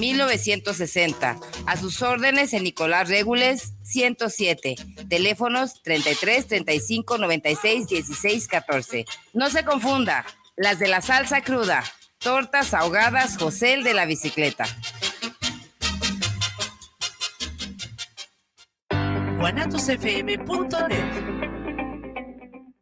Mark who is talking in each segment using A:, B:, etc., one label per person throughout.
A: 1960. A sus órdenes en Nicolás Regules 107. Teléfonos 33 35 96 16 14. No se confunda, las de la salsa cruda. Tortas ahogadas José de la bicicleta.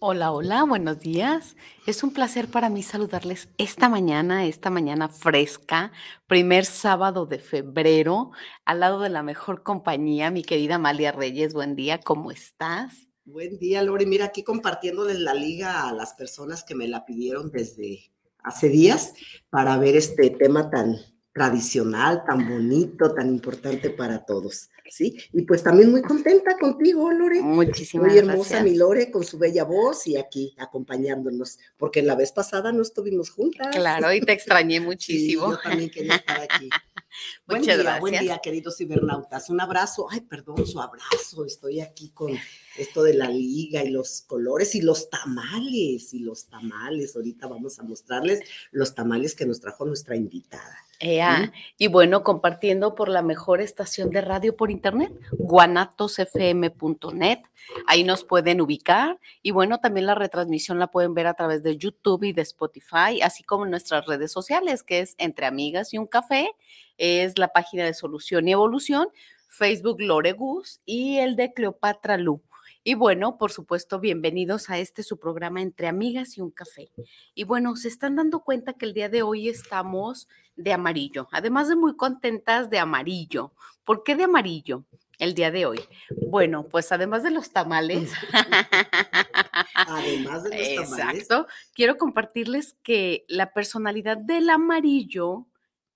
B: Hola, hola, buenos días. Es un placer para mí saludarles esta mañana, esta mañana fresca, primer sábado de febrero, al lado de la mejor compañía, mi querida Amalia Reyes. Buen día, ¿cómo estás?
C: Buen día, Lore. Mira, aquí compartiéndoles la liga a las personas que me la pidieron desde hace días para ver este tema tan tradicional, tan bonito, tan importante para todos. ¿sí? Y pues también muy contenta contigo, Lore.
B: Muchísimas
C: gracias. Muy hermosa mi Lore con su bella voz y aquí acompañándonos, porque la vez pasada no estuvimos juntas.
B: Claro, y te extrañé muchísimo.
C: yo también quería estar aquí. buen
B: Muchas
C: día,
B: gracias.
C: buen día, queridos cibernautas. Un abrazo. Ay, perdón, su abrazo. Estoy aquí con esto de la liga y los colores y los tamales y los tamales. Ahorita vamos a mostrarles los tamales que nos trajo nuestra invitada.
B: Ea, Y bueno, compartiendo por la mejor estación de radio por internet, guanatosfm.net. Ahí nos pueden ubicar. Y bueno, también la retransmisión la pueden ver a través de YouTube y de Spotify, así como en nuestras redes sociales, que es Entre Amigas y un Café. Es la página de Solución y Evolución, Facebook Lore Gus y el de Cleopatra Lu. Y bueno, por supuesto, bienvenidos a este su programa Entre Amigas y un Café. Y bueno, se están dando cuenta que el día de hoy estamos de amarillo, además de muy contentas de amarillo. ¿Por qué de amarillo el día de hoy? Bueno, pues además de los tamales.
C: Además de los tamales.
B: Exacto. Quiero compartirles que la personalidad del amarillo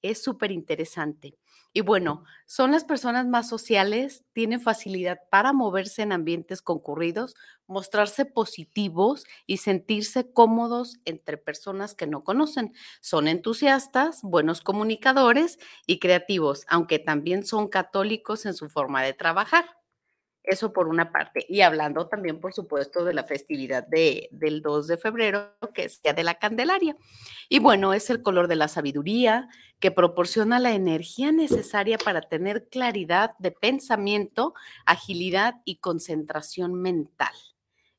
B: es súper interesante. Y bueno, son las personas más sociales, tienen facilidad para moverse en ambientes concurridos, mostrarse positivos y sentirse cómodos entre personas que no conocen. Son entusiastas, buenos comunicadores y creativos, aunque también son católicos en su forma de trabajar. Eso por una parte. Y hablando también, por supuesto, de la festividad de, del 2 de febrero, que es Día de la Candelaria. Y bueno, es el color de la sabiduría que proporciona la energía necesaria para tener claridad de pensamiento, agilidad y concentración mental.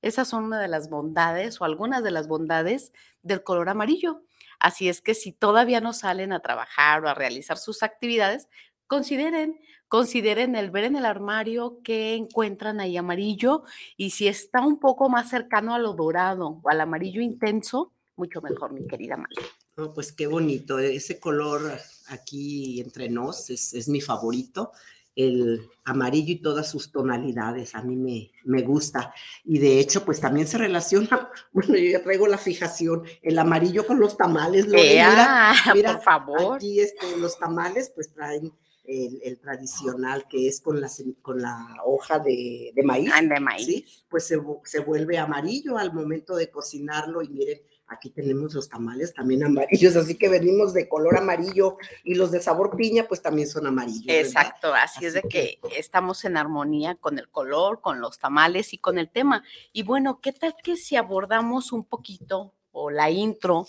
B: Esas son una de las bondades o algunas de las bondades del color amarillo. Así es que si todavía no salen a trabajar o a realizar sus actividades, consideren, consideren el ver en el armario que encuentran ahí amarillo y si está un poco más cercano a lo dorado o al amarillo intenso, mucho mejor, mi querida María.
C: No, pues qué bonito, ese color aquí entre nos es, es, mi favorito, el amarillo y todas sus tonalidades, a mí me, me gusta. Y de hecho, pues también se relaciona, bueno, yo ya traigo la fijación, el amarillo con los tamales. Lo
B: mira, mira, por favor.
C: Aquí este, los tamales pues traen el, el, tradicional que es con la, con la hoja de, de maíz.
B: Ah, de maíz.
C: ¿sí? Pues se, se, vuelve amarillo al momento de cocinarlo y miren, aquí tenemos los tamales también amarillos, así que venimos de color amarillo y los de sabor piña pues también son amarillos.
B: Exacto, así, así, es de que, que estamos en armonía con el color, con los tamales y con el tema. Y bueno, ¿qué tal que si abordamos un poquito o la intro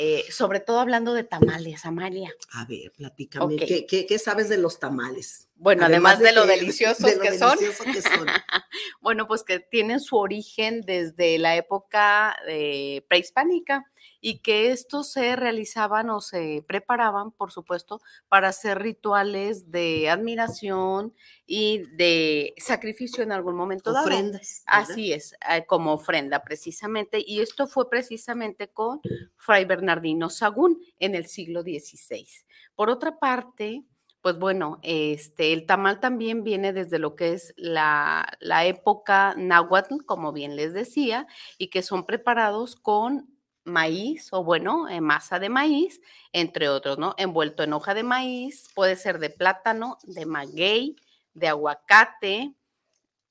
B: eh, sobre todo hablando de tamales, Amalia.
C: A ver, platícame, okay. ¿qué, qué, qué sabes de los tamales?
B: Bueno, además, además de, de, lo deliciosos
C: de lo
B: que,
C: delicioso
B: son.
C: que son.
B: bueno, pues que tienen su origen desde la época eh, prehispánica y que estos se realizaban o se preparaban, por supuesto, para hacer rituales de admiración y de sacrificio en algún momento dado.
C: Ofrendas.
B: Así es, eh, como ofrenda precisamente. Y esto fue precisamente con Fray Bernardino Sagún en el siglo XVI. Por otra parte, pues bueno, este, el tamal también viene desde lo que es la, la época náhuatl, como bien les decía, y que son preparados con maíz o bueno, eh, masa de maíz, entre otros, ¿no? Envuelto en hoja de maíz, puede ser de plátano, de maguey, de aguacate,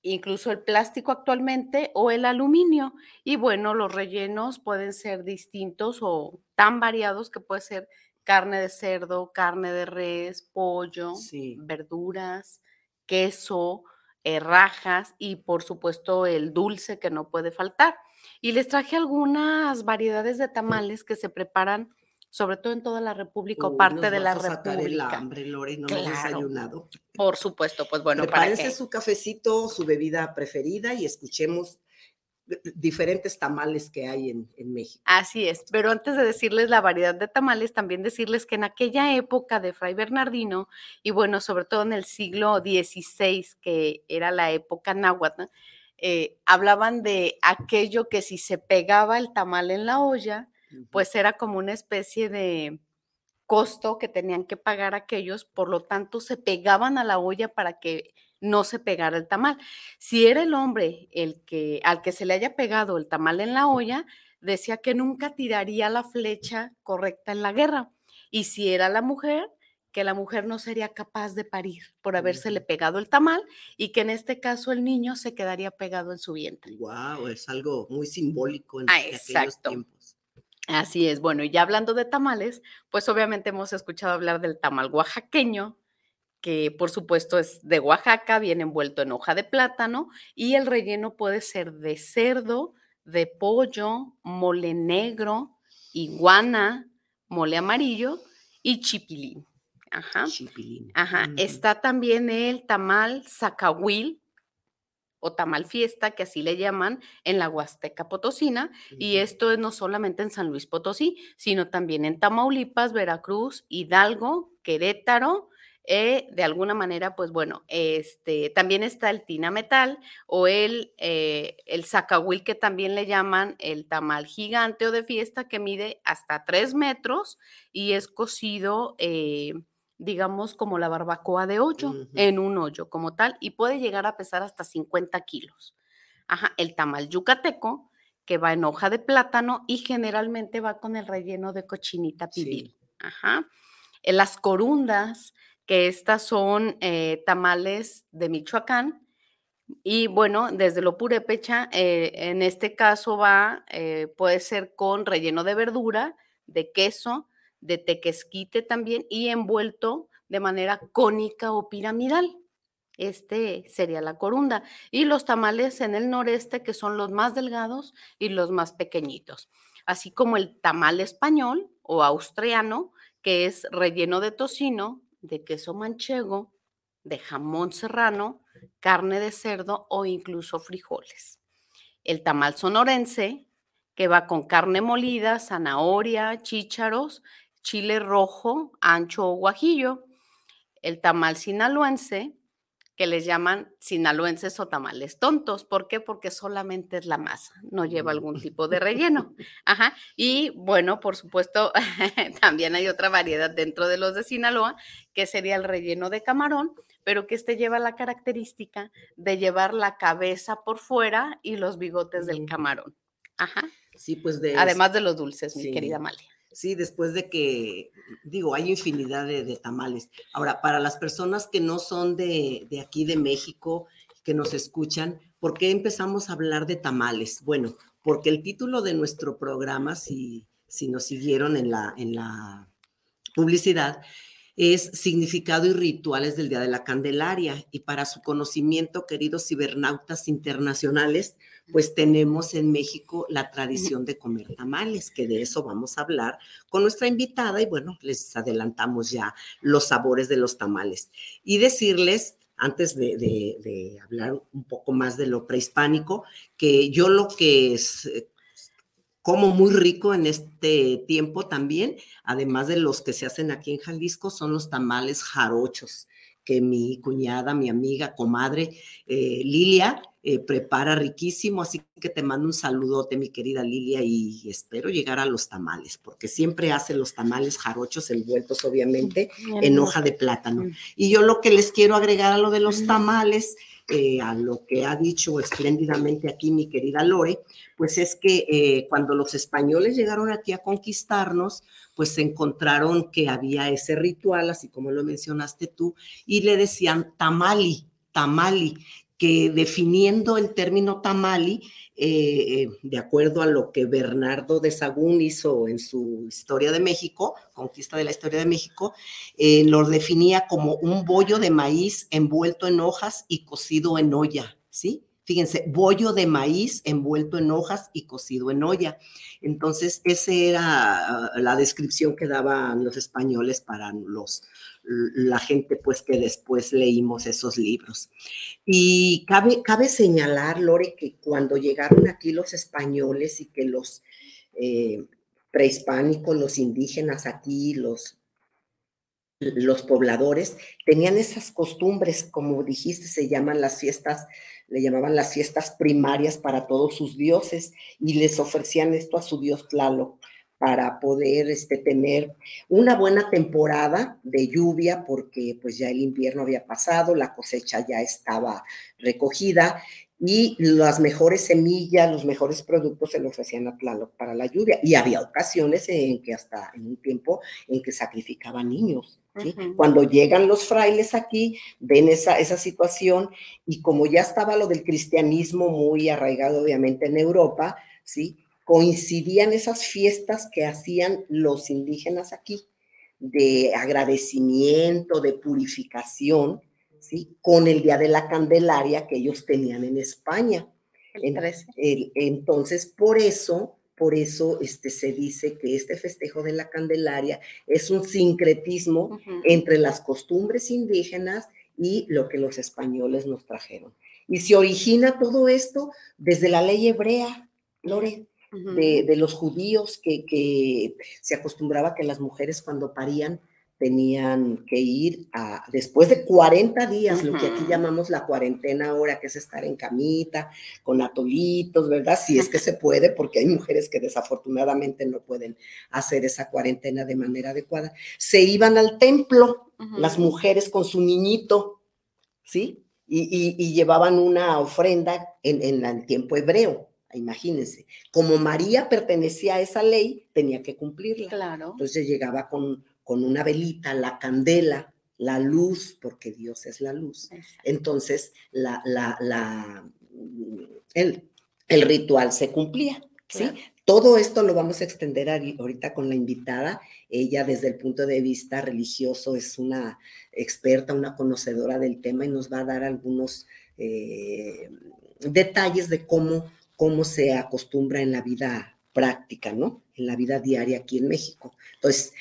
B: incluso el plástico actualmente o el aluminio. Y bueno, los rellenos pueden ser distintos o tan variados que puede ser carne de cerdo, carne de res, pollo, verduras, queso, eh, rajas y por supuesto el dulce que no puede faltar. Y les traje algunas variedades de tamales que se preparan sobre todo en toda la República o parte de la República.
C: el hambre, Lore, no claro. desayunado.
B: Por supuesto, pues bueno,
C: Prepárense para su cafecito, su bebida preferida y escuchemos diferentes tamales que hay en, en, México.
B: Así es, pero antes de decirles la variedad de tamales, también decirles que en aquella época de Fray Bernardino, y bueno, sobre todo en el siglo XVI, que era la época náhuatl, eh, hablaban de aquello que si se pegaba el tamal en la olla, pues era como una especie de costo que tenían que pagar aquellos, por lo tanto se pegaban a la olla para que no se pegara el tamal. Si era el hombre el que al que se le haya pegado el tamal en la olla, decía que nunca tiraría la flecha correcta en la guerra. Y si era la mujer, que la mujer no sería capaz de parir por habérsele pegado el tamal y que en este caso el niño se quedaría pegado en su vientre.
C: Wow, es algo muy simbólico en ah, aquellos tiempos.
B: Así es. Bueno, y ya hablando de tamales, pues obviamente hemos escuchado hablar del tamal oaxaqueño, que por supuesto es de Oaxaca, viene envuelto en hoja de plátano y el relleno puede ser de cerdo, de pollo, mole negro, iguana, mole amarillo y chipilín. Ajá.
C: Chipilín.
B: Ajá. Está también el tamal zacahuil o tamal fiesta, que así le llaman en la Huasteca Potosina, y esto es no solamente en San Luis Potosí, sino también en Tamaulipas, Veracruz, Hidalgo, Querétaro, eh, de alguna manera, pues bueno, este, también está el tina metal o el, eh, el zacahuil que también le llaman el tamal gigante o de fiesta que mide hasta tres metros y es cocido, eh, digamos, como la barbacoa de hoyo, en un hoyo como tal, y puede llegar a pesar hasta 50 kilos. Ajá, el tamal yucateco, que va en hoja de plátano y generalmente va con el relleno de cochinita pibil. Ajá. Las corundas, que estas son eh, tamales de Michoacán. Y bueno, desde lo purépecha, eh, en este caso va, eh, puede ser con relleno de verdura, de queso, de tequesquite también y envuelto de manera cónica o piramidal. Este sería la corunda. Y los tamales en el noreste, que son los más delgados y los más pequeñitos. Así como el tamal español o austriano, que es relleno de tocino, de queso manchego, de jamón serrano, carne de cerdo o incluso frijoles. El tamal sonorense, que va con carne molida, zanahoria, chícharos, chile rojo, ancho o guajillo. El tamal sinaloense, que les llaman sinaloenses o tamales tontos. ¿Por qué? Porque solamente es la masa, no lleva algún tipo de relleno. Ajá. Y bueno, por supuesto, también hay otra variedad dentro de los de Sinaloa, que sería el relleno de camarón, pero que este lleva la característica de llevar la cabeza por fuera y los bigotes del camarón. Ajá.
C: Sí, pues de...
B: Además de los dulces, mi querida Amalia.
C: Sí, después de que, digo, hay infinidad de, tamales. Ahora, para las personas que no son de, aquí de México, que nos escuchan, ¿por qué empezamos a hablar de tamales? Bueno, porque el título de nuestro programa, si, si nos siguieron en la, en la publicidad, es significado y rituales del Día de la Candelaria. Y para su conocimiento, queridos cibernautas internacionales, pues tenemos en México la tradición de comer tamales, que de eso vamos a hablar con nuestra invitada y bueno, les adelantamos ya los sabores de los tamales. Y decirles, antes de, hablar un poco más de lo prehispánico, que yo lo que es, como muy rico en este tiempo también, además de los que se hacen aquí en Jalisco, son los tamales jarochos que mi cuñada, mi amiga, comadre eh, Lilia eh, prepara riquísimo, así que te mando un saludote, mi querida Lilia, y espero llegar a los tamales, porque siempre hace los tamales jarochos envueltos, obviamente, en hoja de plátano. Y yo lo que les quiero agregar a lo de los tamales, eh, a lo que ha dicho espléndidamente aquí mi querida Lore, pues es que cuando los españoles llegaron aquí a conquistarnos, pues encontraron que había ese ritual, así como lo mencionaste tú, y le decían tamali, tamali, que definiendo el término tamali, eh, eh, de acuerdo a lo que Bernardo de Sagún hizo en su Historia de México, Conquista de la Historia de México, eh, lo definía como un bollo de maíz envuelto en hojas y cocido en olla, ¿sí? Fíjense, bollo de maíz envuelto en hojas y cocido en olla. Entonces, esa era ah, la descripción que daban los españoles para los, la gente pues que después leímos esos libros. Y cabe, cabe señalar, Lore, que cuando llegaron aquí los españoles y que los eh, prehispánicos, los indígenas aquí, los los pobladores tenían esas costumbres, como dijiste, se llaman las fiestas le llamaban las fiestas primarias para todos sus dioses y les ofrecían esto a su dios Tlaloc para poder este, tener una buena temporada de lluvia porque pues ya el invierno había pasado, la cosecha ya estaba recogida y las mejores semillas, los mejores productos se le ofrecían a Tlaloc para la lluvia. Y había ocasiones en que hasta en un tiempo en que sacrificaban niños. Cuando llegan los frailes aquí, ven esa, esa situación y como ya estaba lo del cristianismo muy arraigado obviamente en Europa, ¿sí? Coincidían esas fiestas que hacían los indígenas aquí de agradecimiento, de purificación, con el Día de la Candelaria que ellos tenían en España. entonces, por eso, por eso este, se dice que este festejo de la Candelaria es un sincretismo entre las costumbres indígenas y lo que los españoles nos trajeron. Y se origina todo esto desde la ley hebrea, Lore, de, los judíos que, que se acostumbraba que las mujeres cuando parían tenían que ir a, después de 40 días, lo que aquí llamamos la cuarentena ahora, que es estar en camita, con atolitos, ¿verdad? Si es que se puede, porque hay mujeres que desafortunadamente no pueden hacer esa cuarentena de manera adecuada. Se iban al templo, las mujeres con su niñito, ¿sí? Y, llevaban una ofrenda en, en el tiempo hebreo. Imagínense, como María pertenecía a esa ley, tenía que cumplirla. Claro. Entonces llegaba con, con una velita, la candela, la luz, porque Dios es la luz. Entonces, la, la, el, el, ritual se cumplía. ¿sí? Todo esto lo vamos a extender ahorita con la invitada. Ella desde el punto de vista religioso es una experta, una conocedora del tema y nos va a dar algunos eh, detalles de cómo, cómo se acostumbra en la vida práctica, ¿no? En la vida diaria aquí en México. Entonces,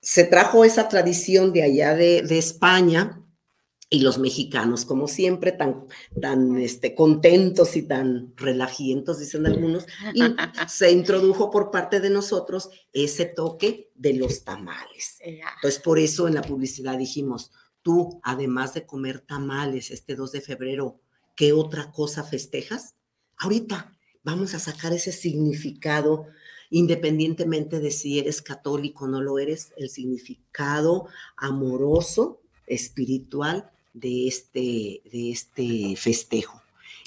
C: se trajo esa tradición de allá de, España y los mexicanos, como siempre, tan, tan este, contentos y tan relajientos, dicen algunos, y se introdujo por parte de nosotros ese toque de los tamales. Entonces, por eso en la publicidad dijimos, tú, además de comer tamales este 2 de febrero, ¿qué otra cosa festejas? Ahorita vamos a sacar ese significado independientemente de si eres católico o no lo eres, el significado amoroso, espiritual de este, de este festejo.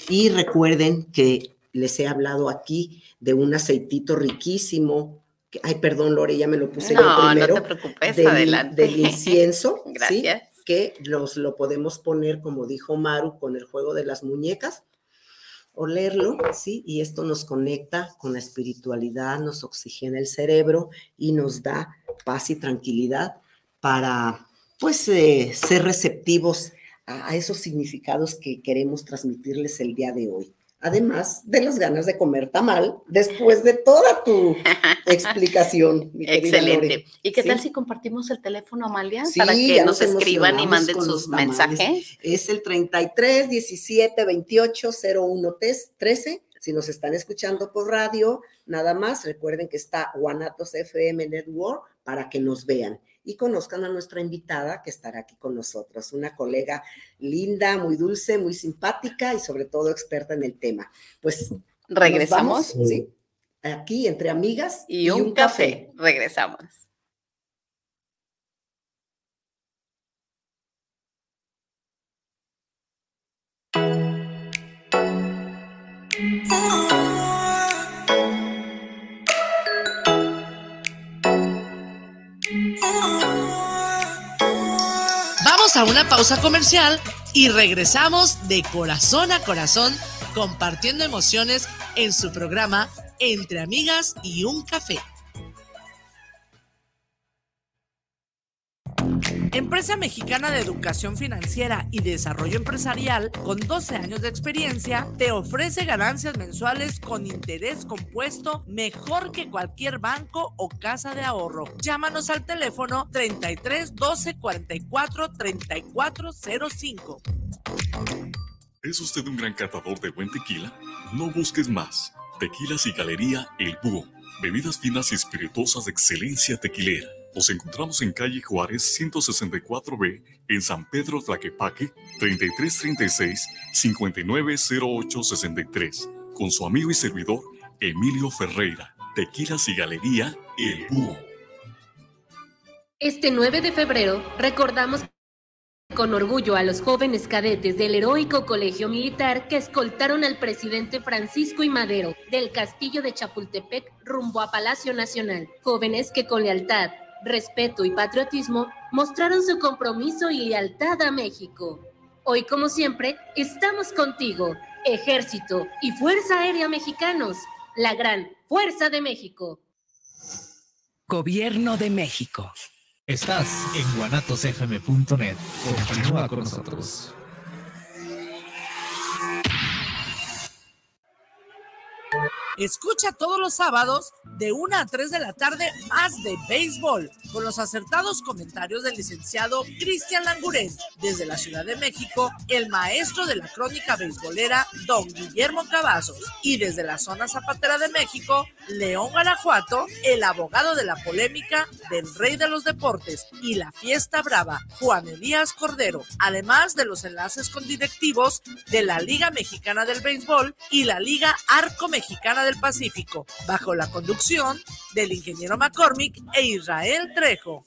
C: Y recuerden que les he hablado aquí de un aceitito riquísimo. ay, perdón, Lore, ya me lo puse yo primero.
B: No te preocupes,
C: del,
B: adelante.
C: Del incienso.
B: Gracias.
C: Que los, lo podemos poner, como dijo Maru, con el juego de las muñecas olerlo, ¿sí? Y esto nos conecta con la espiritualidad, nos oxigena el cerebro y nos da paz y tranquilidad para, pues, eh, ser receptivos a, esos significados que queremos transmitirles el día de hoy además de las ganas de comer tamal después de toda tu explicación.
B: Excelente. ¿Y qué tal si compartimos el teléfono, Amalia, para que nos, escriban y manden sus mensajes?
C: Es el 33 17 28 01 13 Si nos están escuchando por radio, nada más recuerden que está Guanatos FM Network para que nos vean y conozcan a nuestra invitada que estará aquí con nosotros, una colega linda, muy dulce, muy simpática y sobre todo experta en el tema. Pues
B: regresamos.
C: sí, aquí entre amigas
B: y, un, café. Regresamos.
D: Vamos a una pausa comercial y regresamos de corazón a corazón compartiendo emociones en su programa Entre Amigas y un Café. Empresa Mexicana de Educación Financiera y Desarrollo Empresarial, con 12 años de experiencia, te ofrece ganancias mensuales con interés compuesto mejor que cualquier banco o casa de ahorro. Llámanos al teléfono 33 12 44 34 05.
E: ¿Es usted un gran catador de buen tequila? No busques más. Tequilas y Galería El Búho. Bebidas finas y espirituosas de excelencia tequilera nos encontramos en calle Juárez 164B, en San Pedro Tlaquepaque, 3336-590863, con su amigo y servidor Emilio Ferreira, Tequilas y Galería El Búho.
F: Este 9 de febrero recordamos con orgullo a los jóvenes cadetes del heroico colegio militar que escoltaron al presidente Francisco y Madero del castillo de Chapultepec rumbo a Palacio Nacional. Jóvenes que con lealtad, respeto y patriotismo mostraron su compromiso y lealtad a México. Hoy, como siempre, estamos contigo, Ejército y Fuerza Aérea Mexicanos, la gran Fuerza de México.
G: Gobierno de México.
H: Estás en guanatosfm.net. Continúa con nosotros.
D: Escucha todos los sábados de 1 a 3 de la tarde más de béisbol con los acertados comentarios del licenciado Cristian Languren desde la Ciudad de México, el maestro de la crónica beisbolera don Guillermo Cavazos y desde la zona zapatera de México, León Guanajuato, el abogado de la polémica del rey de los deportes y la fiesta brava, Juan Elías Cordero, además de los enlaces con directivos de la Liga Mexicana del Béisbol y la Liga Arco Mexicana del Pacífico, bajo la conducción del ingeniero McCormick e Israel Trejo.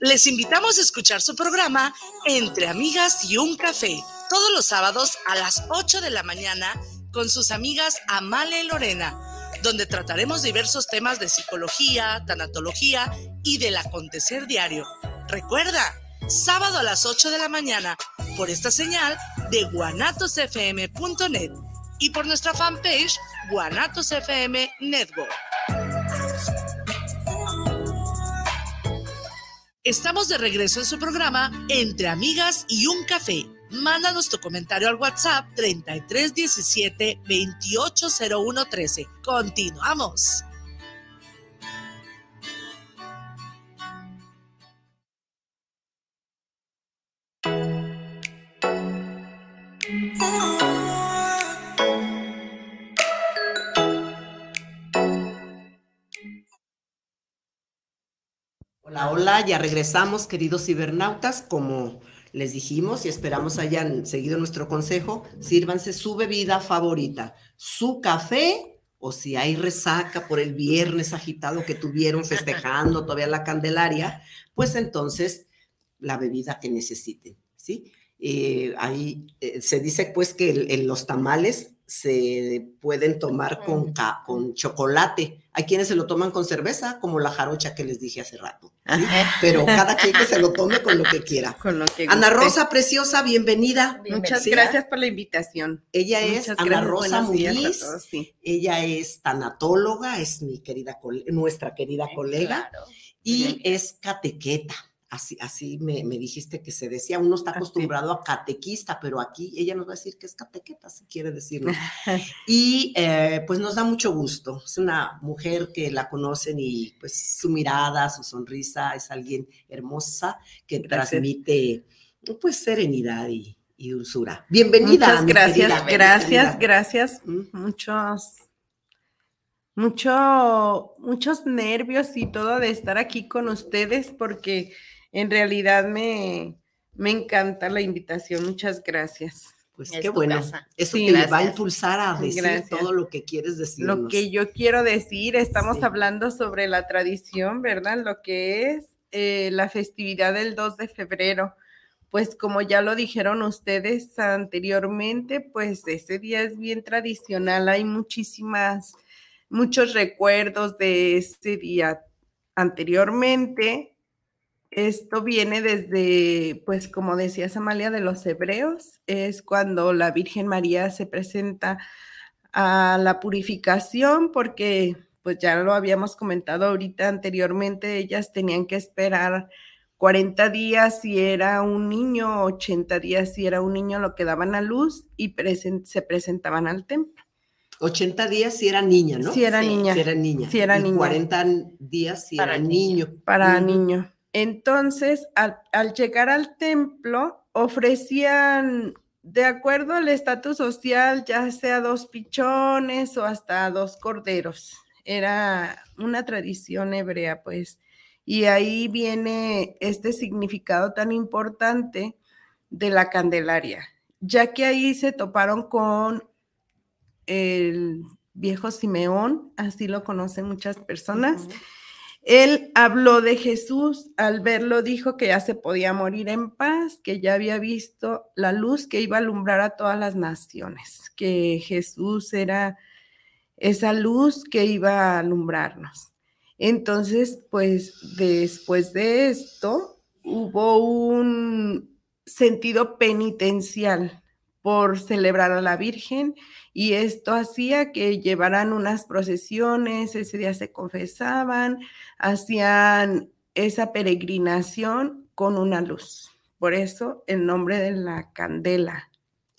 D: Les invitamos a escuchar su programa Entre Amigas y un Café, todos los sábados a las 8 de la mañana con sus amigas Amale y Lorena, donde trataremos diversos temas de psicología, tanatología y del acontecer diario. Recuerda, sábado a las 8 de la mañana, por esta señal de guanatosfm.net y por nuestra fanpage Guanatos FM Network. Estamos de regreso en su programa Entre Amigas y un Café. Mándanos tu comentario al WhatsApp 3317 280113. Continuamos.
C: Hola, ya regresamos, queridos cibernautas, como les dijimos y esperamos hayan seguido nuestro consejo, sírvanse su bebida favorita, su café o si hay resaca por el viernes agitado que tuvieron festejando todavía la Candelaria, pues entonces la bebida que necesiten, ¿sí? Eh, ahí eh, se dice pues que en los tamales se pueden tomar con, con chocolate. Hay quienes se lo toman con cerveza, como la jarocha que les dije hace rato. Pero cada quien que se lo tome con lo que quiera. Ana Rosa, preciosa, bienvenida.
I: Muchas gracias por la invitación.
C: Ella es Ana Rosa Muniz. Ella es tanatóloga, es mi querida, nuestra querida colega, y es catequeta Así, así me, dijiste que se decía, uno está acostumbrado a catequista, pero aquí ella nos va a decir que es catequeta, si quiere decirlo. y eh, pues nos da mucho gusto. Es una mujer que la conocen y pues su mirada, su sonrisa, es alguien hermosa que transmite pues serenidad y, dulzura. Bienvenida.
I: Muchas gracias, gracias, gracias. Muchos mucho, muchos nervios y todo de estar aquí con ustedes porque en realidad me, me encanta la invitación. Muchas gracias.
C: Pues qué bueno. Eso va a impulsar a decir todo lo que quieres decir.
I: Lo que yo quiero decir, estamos hablando sobre la tradición, ¿verdad? Lo que es eh, la festividad del 2 de febrero. Pues como ya lo dijeron ustedes anteriormente, pues ese día es bien tradicional. Hay muchísimas muchos recuerdos de este día anteriormente. Esto viene desde, pues como decía Samalia, de los hebreos, es cuando la Virgen María se presenta a la purificación, porque pues ya lo habíamos comentado ahorita anteriormente, ellas tenían que esperar 40 días si era un niño, 80 días si era un niño, lo que daban a luz y se presentaban al templo.
C: 80 días si era niña, ¿no?
I: Si era niña.
C: Si era niña.
I: Si era niña.
C: 40 días si era niño.
I: Para niño. Entonces, al, llegar al templo, ofrecían, de acuerdo al estatus social, ya sea dos pichones o hasta dos corderos. Era una tradición hebrea, pues. Y ahí viene este significado tan importante de la Candelaria, ya que ahí se toparon con el viejo Simeón, así lo conocen muchas personas. Él habló de Jesús, al verlo dijo que ya se podía morir en paz, que ya había visto la luz que iba a alumbrar a todas las naciones, que Jesús era esa luz que iba a alumbrarnos. Entonces, pues después de esto, hubo un sentido penitencial por celebrar a la Virgen y esto hacía que llevaran unas procesiones, ese día se confesaban, hacían esa peregrinación con una luz. Por eso el nombre de la candela.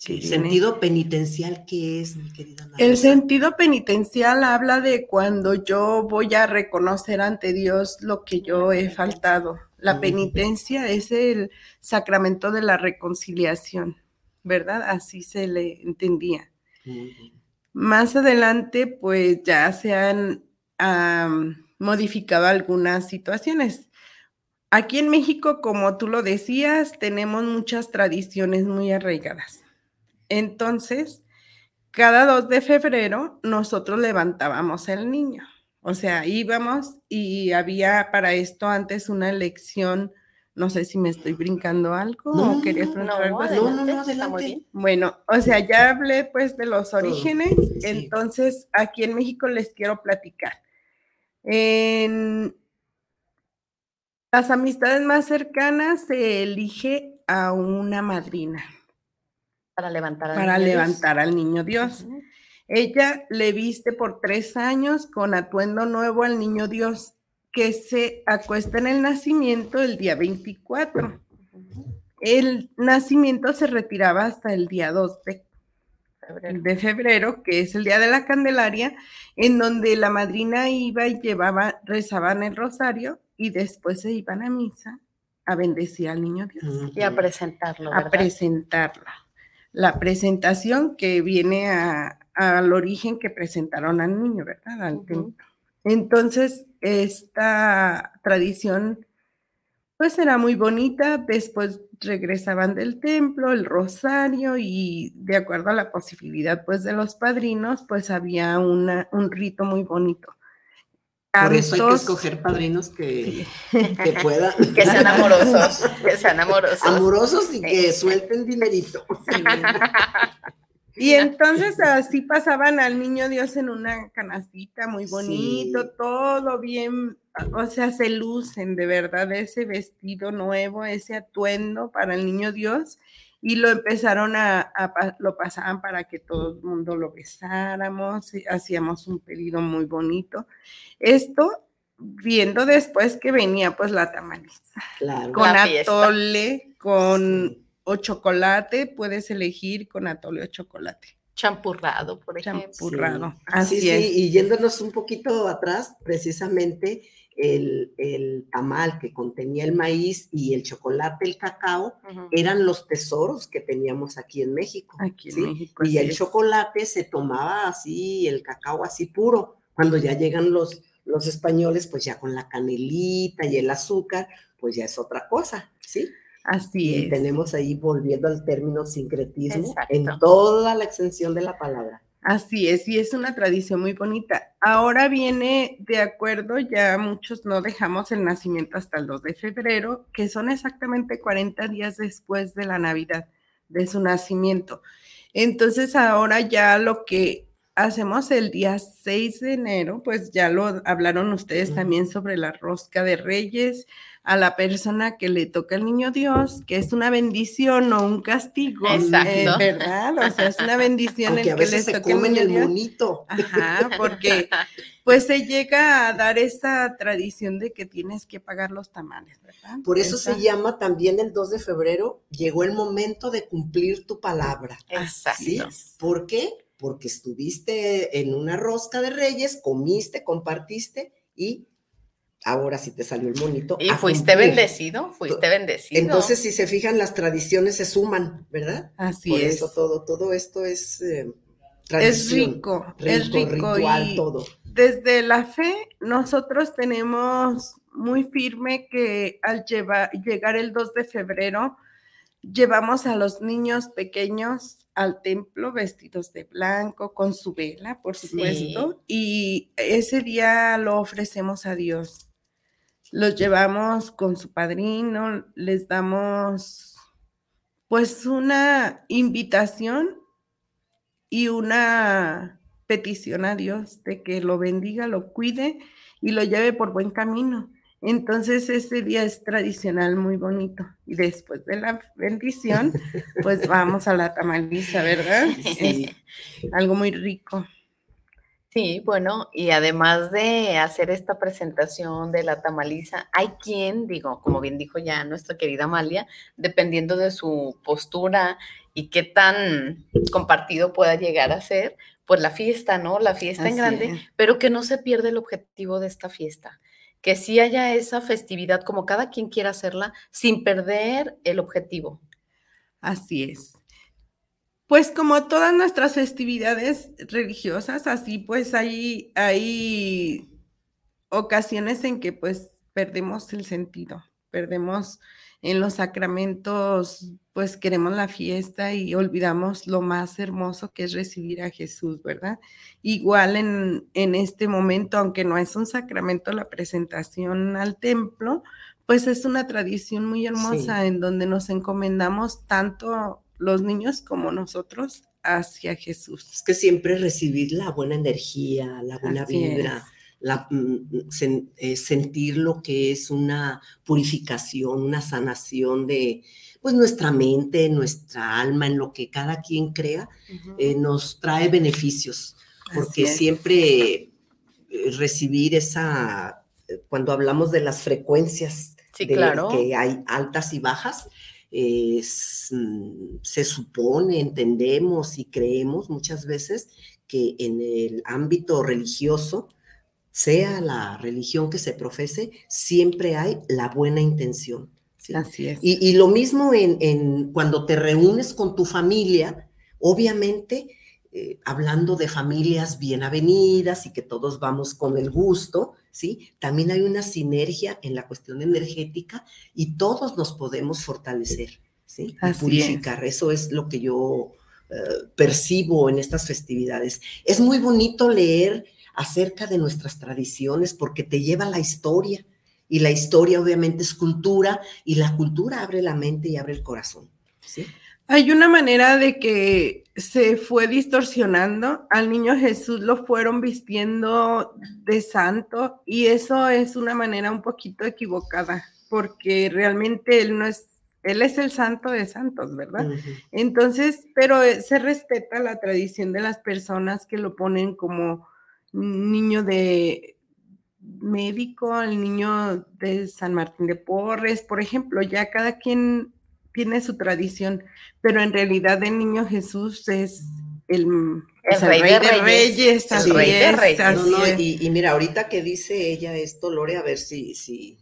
C: el sentido penitencial que es, mi querida
I: El sentido penitencial habla de cuando yo voy a reconocer ante Dios lo que yo he faltado. La penitencia es el sacramento de la reconciliación, ¿verdad? Así se le entendía. Más adelante, pues ya se han modificado algunas situaciones. Aquí en México, como tú lo decías, tenemos muchas tradiciones muy arraigadas. Entonces, cada 2 de febrero nosotros levantábamos el niño. O sea, íbamos y había para esto antes una elección no sé si me estoy brincando algo o querías preguntar algo.
C: No, no, no, adelante.
I: Bueno, o sea, ya hablé pues de los orígenes, entonces aquí en México les quiero platicar. En las amistades más cercanas se elige a una madrina.
B: Para levantar
I: al, para niño, levantar Dios. al niño Dios. Ella le viste por tres años con atuendo nuevo al niño Dios que se acuesta en el nacimiento el día 24. El nacimiento se retiraba hasta el día 2 de febrero. de febrero, que es el día de la Candelaria, en donde la madrina iba y llevaba, rezaban el rosario y después se iban a misa a bendecir al niño Dios.
B: Y a presentarlo.
I: A presentarlo. La presentación que viene al origen que presentaron al niño, ¿verdad? Al templo. Entonces, esta tradición pues era muy bonita, después regresaban del templo, el rosario y de acuerdo a la posibilidad pues de los padrinos, pues había una, un rito muy bonito.
C: Por eso hay que escoger padrinos que, que puedan.
B: Que sean amorosos, que sean amorosos.
C: Amorosos y que suelten dinerito.
I: Y entonces así pasaban al niño Dios en una canastita muy bonito, todo bien, o sea, se lucen de verdad ese vestido nuevo, ese atuendo para el niño Dios y lo empezaron a, lo pasaban para que todo el mundo lo besáramos, hacíamos un pedido muy bonito. Esto viendo después que venía pues la tamaliza.
C: Claro.
I: Con
B: La
I: atole, con o chocolate, puedes elegir con atole o chocolate.
B: Champurrado, por ejemplo.
I: Champurrado.
C: Sí,
I: Así
C: sí,
I: es.
C: y yéndonos un poquito atrás, precisamente el, el tamal que contenía el maíz y el chocolate, el cacao, eran los tesoros que teníamos aquí en México.
I: Aquí en. México.
C: Y el
I: es.
C: chocolate se tomaba así, el cacao así puro. Cuando ya llegan los, los españoles, pues ya con la canelita y el azúcar, pues ya es otra cosa, ¿sí?
I: Así
C: Y
I: es.
C: tenemos ahí, volviendo al término sincretismo, en toda la extensión de la palabra.
I: Así es, y es una tradición muy bonita. Ahora viene de acuerdo, ya muchos no dejamos el nacimiento hasta el 2 de febrero, que son exactamente 40 días después de la Navidad, de su nacimiento. Entonces ahora ya lo que hacemos el día 6 de enero, pues ya lo hablaron ustedes también sobre la rosca de reyes, a la persona que le toca el niño Dios, que es una bendición o un castigo,
B: Exacto.
I: eh, ¿verdad? O sea, es una bendición
C: Aunque
I: el
C: a
I: que
C: veces
I: les
C: se
I: toque el
C: comen
I: niño
C: el
I: Dios.
C: monito.
I: Ajá, porque pues se llega a dar esa tradición de que tienes que pagar los tamales, ¿verdad?
C: Por eso se llama también el 2 de febrero, llegó el momento de cumplir tu palabra.
B: Exacto.
C: ¿sí? ¿Por qué? Porque estuviste en una rosca de reyes, comiste, compartiste y ahora sí te salió el monito.
B: Y fuiste
C: cumplir.
B: bendecido, fuiste bendecido.
C: Entonces, si se fijan, las tradiciones se suman, ¿verdad?
I: Así
C: Por
I: es.
C: eso todo, todo esto es eh,
I: Es rico, es rico
C: ritual,
I: y
C: todo.
I: desde la fe nosotros tenemos muy firme que al llevar, llegar el 2 de febrero llevamos a los niños pequeños al templo vestidos de blanco con su vela, por
B: Sí.
I: supuesto, y ese día lo ofrecemos a Dios. Los llevamos con su padrino, les damos pues una invitación y una petición a Dios de que lo bendiga, lo cuide y lo lleve por buen camino. Entonces ese día es tradicional muy bonito. Y después de la bendición, pues vamos a la tamaliza, ¿verdad?
C: Sí.
I: Es algo muy rico.
B: Sí, bueno, y además de hacer esta presentación de la tamaliza, hay quien, digo, como bien dijo ya nuestra querida Amalia, dependiendo de su postura y qué tan compartido pueda llegar a ser, pues la fiesta, ¿no? La fiesta en grande,
I: es.
B: pero que no se pierda el objetivo de esta fiesta, que sí haya esa festividad como cada quien quiera hacerla sin perder el objetivo.
I: Así es. Pues como todas nuestras festividades religiosas, así pues hay, hay ocasiones en que pues perdemos el sentido, perdemos en los sacramentos, pues queremos la fiesta y olvidamos lo más hermoso que es recibir a Jesús, ¿verdad? Igual en, en este momento, aunque no es un sacramento la presentación al templo, pues es una tradición muy hermosa en donde nos encomendamos tanto los niños como nosotros hacia Jesús.
C: Es que siempre recibir la buena energía, la buena
I: Así
C: vibra,
I: es.
C: la, mm, sen- eh, sentir lo que es una purificación, una sanación de pues nuestra mente, nuestra alma, en lo que cada quien crea, eh, nos trae beneficios, porque siempre eh, recibir esa, cuando hablamos de las frecuencias,
B: Sí,
C: de
B: claro.
C: que hay altas y bajas, mm, se supone, entendemos y creemos muchas veces que en el ámbito religioso, sea la religión que se profese, siempre hay la buena intención. ¿sí?
I: Así es.
C: Y, y lo mismo en, en cuando te reúnes con tu familia, obviamente, eh, hablando de familias bien avenidas y que todos vamos con el gusto, ¿sí? También hay una sinergia en la cuestión energética y todos nos podemos fortalecer, ¿sí? Y
I: Así es.
C: purificar. Eso es lo que yo eh, percibo en estas festividades. Es muy bonito leer acerca de nuestras tradiciones porque te lleva a la historia y la historia obviamente es cultura y la cultura abre la mente y abre el corazón. ¿sí?
I: Hay una manera de que se fue distorsionando. Al niño Jesús lo fueron vistiendo de santo y eso es una manera un poquito equivocada porque realmente él no es, él es el santo de santos, ¿verdad? Entonces, pero se respeta la tradición de las personas que lo ponen como niño de, médico, el niño de San Martín de Porres, por ejemplo, ya cada quien tiene su tradición, pero en realidad el niño Jesús es el,
B: el rey, de, reyes,
I: el rey de reyes.
C: y, mira, ahorita que dice ella esto, Lore, a ver si, si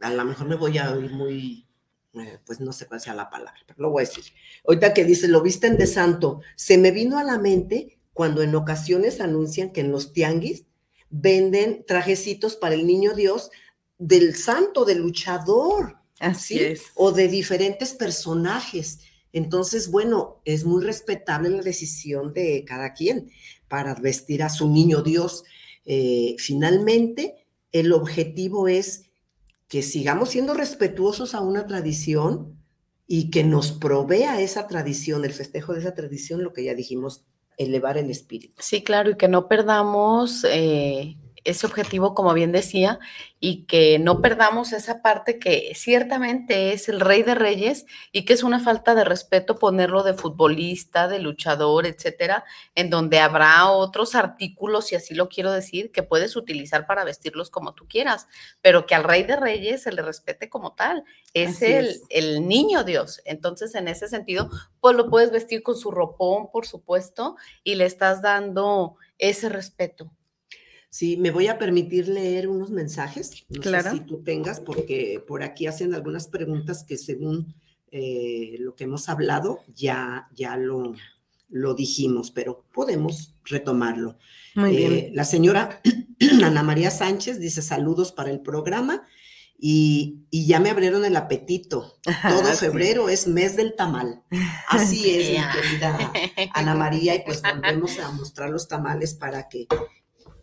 C: a lo mejor me voy a oír muy, eh, pues no sé cuál sea la palabra, pero lo voy a decir. Ahorita que dice, lo visten de santo, se me vino a la mente cuando en ocasiones anuncian que en los tianguis venden trajecitos para el niño Dios del santo, del luchador.
I: Así es.
C: O de diferentes personajes. Entonces, bueno, es muy respetable la decisión de cada quien para vestir a su niño Dios. Eh, finalmente, el objetivo es que sigamos siendo respetuosos a una tradición y que nos provea esa tradición, el festejo de esa tradición, lo que ya dijimos, elevar el espíritu.
B: Sí, claro, y que no perdamos eh, ese objetivo, como bien decía, y que no perdamos esa parte que ciertamente es el rey de reyes y que es una falta de respeto ponerlo de futbolista, de luchador, etcétera, en donde habrá otros artículos, si así lo quiero decir, que puedes utilizar para vestirlos como tú quieras, pero que al rey de reyes se le respete como tal. Es el, el niño Dios. Entonces, en ese sentido, pues lo puedes vestir con su ropón, por supuesto, y le estás dando ese respeto.
C: Sí, me voy a permitir leer unos mensajes,
I: no claro.
C: sé si tú tengas, porque por aquí hacen algunas preguntas que según eh, lo que hemos hablado ya, ya lo, lo dijimos, pero podemos retomarlo.
I: Muy bien.
C: Eh, la señora Ana María Sánchez dice saludos para el programa y, y ya me abrieron el apetito. Todo febrero es mes del tamal. Así es, mi querida Ana María, y pues volvemos a mostrar los tamales para que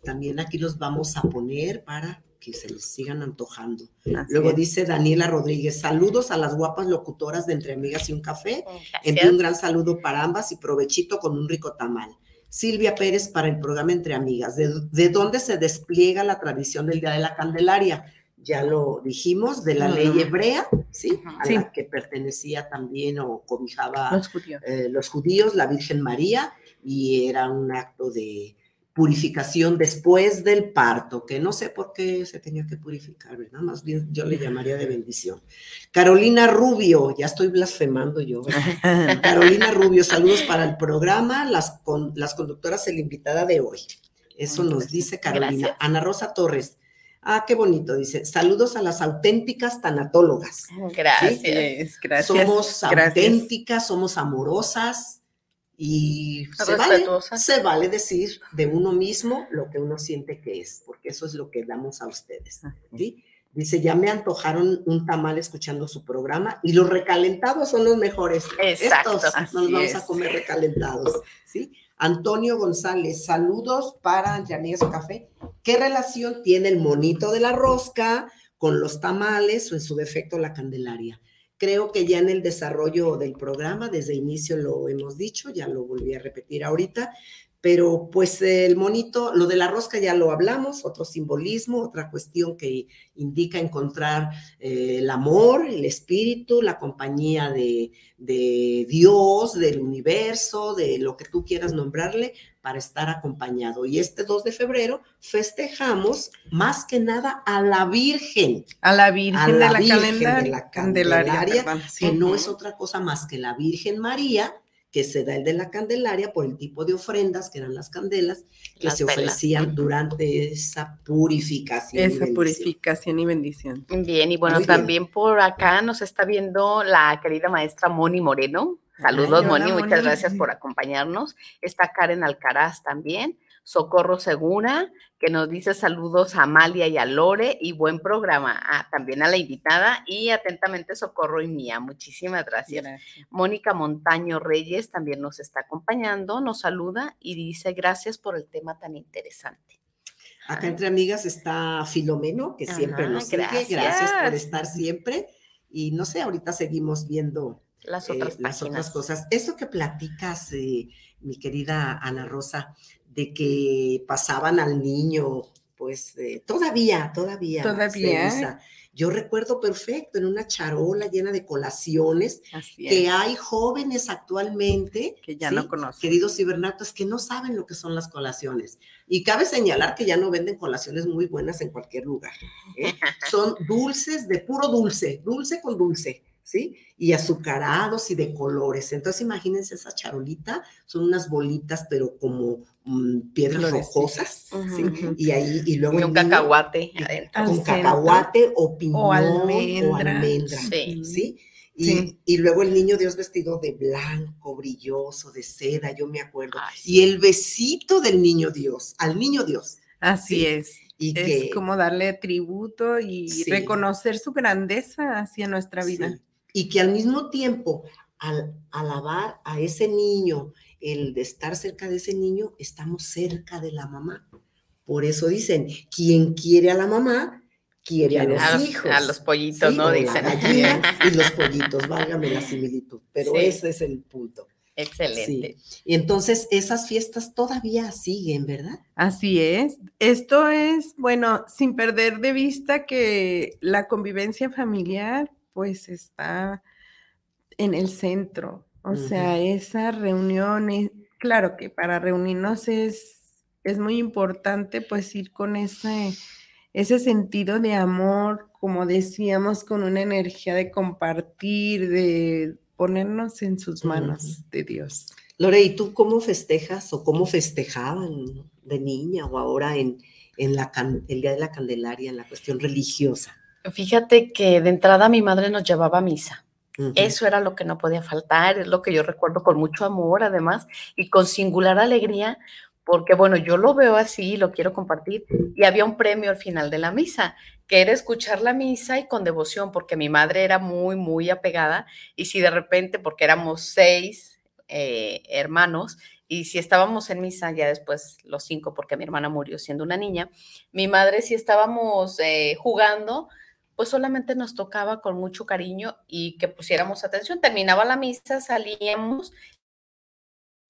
C: también aquí los vamos a poner para que se les sigan antojando. Luego dice Daniela Rodríguez, saludos a las guapas locutoras de Entre Amigas y un Café. Envío un gran saludo para ambas y provechito con un rico tamal. Silvia Pérez para el programa Entre Amigas. ¿De, dónde se despliega la tradición del Día de la Candelaria? Ya lo dijimos, de la ley hebrea, ¿sí? A la que pertenecía también o cobijaba
I: los judíos.
C: Eh, los judíos, la Virgen María, y era un acto de, purificación después del parto, que no sé por qué se tenía que purificar, ¿verdad? Más bien yo le llamaría de bendición. Carolina Rubio, ya estoy blasfemando yo. Carolina Rubio, saludos para el programa, las, con, las conductoras, el invitada de hoy. Eso nos dice Carolina. Ana Rosa Torres. Ah, qué bonito, dice. Saludos a las auténticas tanatólogas.
B: Gracias, gracias.
C: Somos auténticas, somos amorosas, y se vale, se vale, decir de uno mismo lo que uno siente que es, porque eso es lo que damos a ustedes. ¿sí? Dice, ya me antojaron un tamal escuchando su programa y los recalentados son los mejores.
B: Exacto.
C: Estos nos vamos a comer recalentados. ¿sí? Antonio González, saludos para Janías Café. ¿Qué relación tiene el monito de la rosca con los tamales o en su defecto la candelaria? Creo que ya en el desarrollo del programa, desde inicio lo hemos dicho, ya lo volví a repetir ahorita, pero pues el monito, lo de la rosca ya lo hablamos, otro simbolismo, otra cuestión que indica encontrar eh, el amor, el espíritu, la compañía de, de, Dios, del universo, de lo que tú quieras nombrarle, para estar acompañado. Y este 2 de febrero festejamos más que nada a la Virgen.
I: A la Virgen,
C: de,
I: la
C: de, la Candelaria, que no es otra cosa más que la Virgen María que se da el de la Candelaria por el tipo de ofrendas, que eran las candelas, que se ofrecían durante esa purificación.
I: Esa purificación y bendición.
B: Bien, y bueno, también por acá nos está viendo la querida maestra Moni Moreno. Saludos, Moni, muchas gracias por acompañarnos. Está Karen Alcaraz también. Socorro Segura, que nos dice saludos a Amalia y a Lore y buen programa. Ah, también a la invitada y atentamente Socorro y Mía. Muchísimas gracias. Mónica Montaño Reyes también nos está acompañando, nos saluda y dice gracias por el tema tan interesante.
C: Acá entre amigas está Filomeno, que siempre nos sigue. Gracias. gracias por estar siempre. Y no sé, ahorita seguimos viendo
B: las otras,
C: eh, las otras cosas. Eso que platicas, eh, mi querida Ana Rosa, de que pasaban al niño pues eh, todavía, todavía. se
I: Todavía.
C: usa. Yo recuerdo perfecto en una charola llena de colaciones
I: Así
C: que
I: es,
C: hay jóvenes actualmente,
I: que ya
C: ¿sí?
I: no conocen.
C: queridos cibernatos, que no saben lo que son las colaciones. Y cabe señalar que ya no venden colaciones muy buenas en cualquier lugar. ¿eh? Son dulces de puro dulce, dulce con dulce, ¿sí? Y azucarados y de colores. Entonces imagínense esa charolita, son unas bolitas, pero como mm, piedras ¿sí?
I: Ujú.
C: Y ahí, y luego
B: Y un
C: niño
B: cacahuate
C: y-
B: adentro.
C: Con
I: centro.
C: cacahuate o piñón o
I: almendra.
C: almendra.
B: Sí.
C: ¿sí? Y,
I: Sí.
C: y luego el niño Dios vestido de blanco, brilloso, de seda, yo me acuerdo.
B: Ay,
C: Y el besito del niño Dios, al niño Dios.
I: Así
C: Sí.
I: es.
C: Y
I: Es
C: que,
I: como darle tributo y
C: Sí.
I: reconocer su grandeza hacia nuestra vida.
C: Y que al mismo tiempo, al alabar a ese niño, el de estar cerca de ese niño, estamos cerca de la mamá. Por eso dicen, quien quiere a la mamá, quiere a los,
B: a, los,
C: hijos.
B: a los pollitos,
C: Sí,
B: ¿no? Dicen.
C: gallina y los pollitos, válgame la similitud, pero
B: Sí.
C: ese es el punto.
B: Excelente.
C: Y entonces esas fiestas todavía siguen, ¿verdad?
I: Así es. Esto es, bueno, sin perder de vista que la convivencia familiar, pues está en el centro. O sea, esa reunión, es- claro que para reunirnos es, es muy importante pues ir con ese, ese sentido de amor, como decíamos, con una energía de compartir, de ponernos en sus manos de Dios.
C: Lore, ¿y tú cómo festejas o cómo festejaban de niña o ahora en, en la el Día de la Candelaria, en la cuestión religiosa?
B: Fíjate que de entrada mi madre nos llevaba a misa. Eso era lo que no podía faltar, es lo que yo recuerdo con mucho amor además y con singular alegría, porque bueno, yo lo veo así y lo quiero compartir. Y había un premio al final de la misa, que era escuchar la misa y con devoción, porque mi madre era muy, muy apegada y si de repente, porque éramos seis eh, hermanos, y si estábamos en misa, ya después los cinco, porque mi hermana murió siendo una niña, mi madre si estábamos eh, jugando, pues solamente nos tocaba con mucho cariño y que pusiéramos atención. Terminaba la misa, salíamos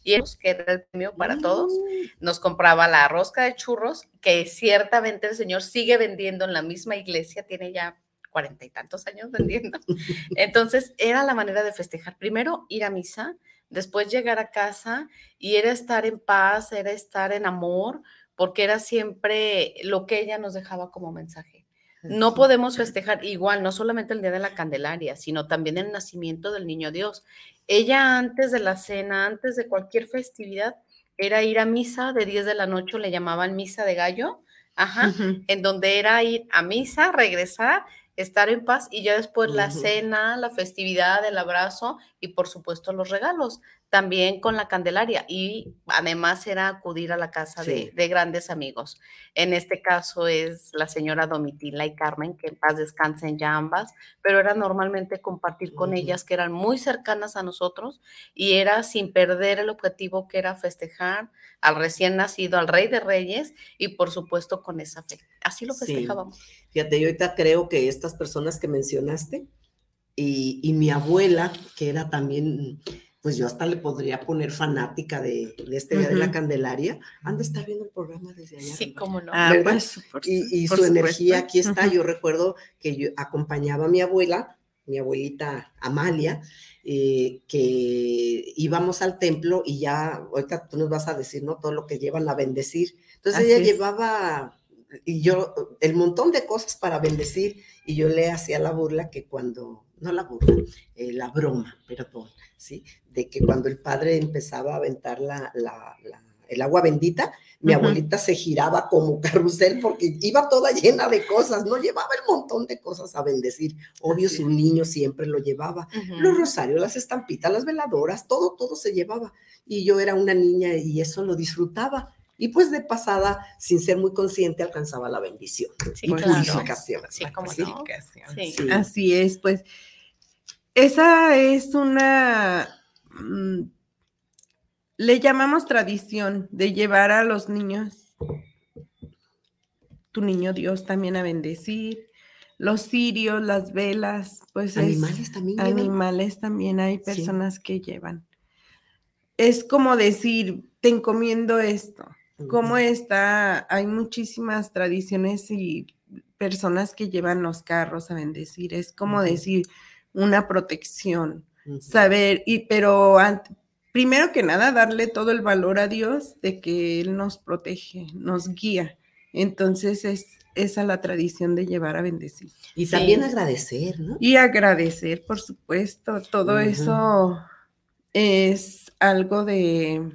B: y era- que era el premio para todos. Nos compraba la rosca de churros, que ciertamente el señor sigue vendiendo en la misma iglesia, tiene ya cuarenta y tantos años vendiendo. Entonces era la manera de festejar. Primero ir a misa, después llegar a casa y era estar en paz, era estar en amor, porque era siempre lo que ella nos dejaba como mensaje. No podemos festejar igual, no solamente el Día de la Candelaria, sino también el nacimiento del Niño Dios. Ella antes de la cena, antes de cualquier festividad, era ir a misa de 10 de la noche, le llamaban misa de gallo, ajá, en donde era ir a misa, regresar, estar en paz y ya después la cena, la festividad, el abrazo y por supuesto los regalos, también con la Candelaria y además era acudir a la casa de,
C: Sí.
B: de grandes amigos. En este caso es la señora Domitila y Carmen, que en paz descansen ya ambas, pero era normalmente compartir con
C: Ujú.
B: ellas que eran muy cercanas a nosotros y era sin perder el objetivo que era festejar al recién nacido, al rey de reyes y por supuesto con esa fe. Así lo
C: Sí.
B: festejábamos.
C: Fíjate, yo ahorita creo que estas personas que mencionaste y, y mi abuela, que era también, pues yo hasta le podría poner fanática de, de este Día de la. Candelaria, han de estar viendo el programa desde allá.
B: Sí, cómo no.
I: Ah, pues, por
C: y,
I: su-
C: y
I: por
C: su
I: supuesto.
C: energía aquí está. Yo recuerdo que yo acompañaba a mi abuela, mi abuelita Amalia, eh, que íbamos al templo y ya, ahorita tú nos vas a decir, ¿no? Todo lo que llevan a bendecir. Entonces
I: Así
C: ella
I: es.
C: llevaba, y yo, el montón de cosas para bendecir, y yo le hacía la burla que cuando, no la burla, eh, la broma, perdón, ¿sí? De que cuando el padre empezaba a aventar la, la- la- el agua bendita, mi abuelita se giraba como carrusel porque iba toda llena de cosas, no llevaba el montón de cosas a bendecir. Obvio,
I: Así
C: su niño siempre lo llevaba. Los
B: Ujú.
C: rosarios, las estampitas, las veladoras, todo, todo se llevaba. Y yo era una niña y eso lo disfrutaba. Y pues de pasada, sin ser muy consciente, alcanzaba la bendición.
B: Sí,
I: Pues,
B: claro.
C: purificación.
B: Sí, cómo
C: Sí.
B: no. Sí.
C: Sí.
I: Así es, pues esa es una, mm, le llamamos tradición de llevar a los niños, tu niño Dios también a bendecir, los cirios, las velas, pues es-
C: Animales también. llevan.
I: animales también hay
C: Sí.
I: personas que llevan. Es como decir, te encomiendo esto, cómo está, hay muchísimas tradiciones y personas que llevan los carros a bendecir, es como decir una protección, saber, y pero primero que nada darle todo el valor a Dios de que Él nos protege, nos guía. Entonces es esa la tradición de llevar a bendecir.
C: Y también agradecer, ¿no?
I: Y agradecer, por supuesto, todo eso es algo de,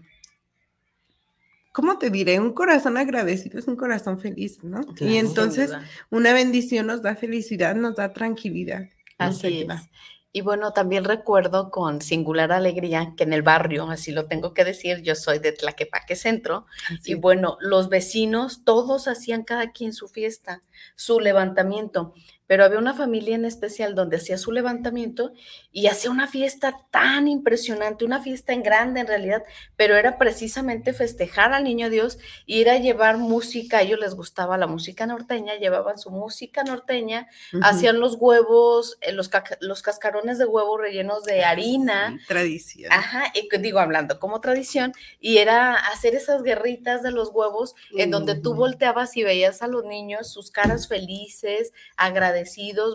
I: ¿cómo te diré? Un corazón agradecido es un corazón feliz, ¿no? y entonces una bendición nos da felicidad, nos da tranquilidad.
B: Así es. Y bueno, también recuerdo con singular alegría que en el barrio, así lo tengo que decir, yo soy de Tlaquepaque Centro, y bueno, los vecinos todos hacían cada quien su fiesta, su levantamiento pero había una familia en especial donde hacía su levantamiento y hacía una fiesta tan impresionante, una fiesta en grande en realidad, pero era precisamente festejar al niño Dios y ir a llevar música, a ellos les gustaba la música norteña, llevaban su música norteña, hacían los huevos, eh, los, los, cascarones de huevo rellenos de harina.
I: tradición.
B: Ajá, y digo hablando como tradición, y era hacer esas guerritas de los huevos en donde tú volteabas y veías a los niños sus caras felices, agradecidas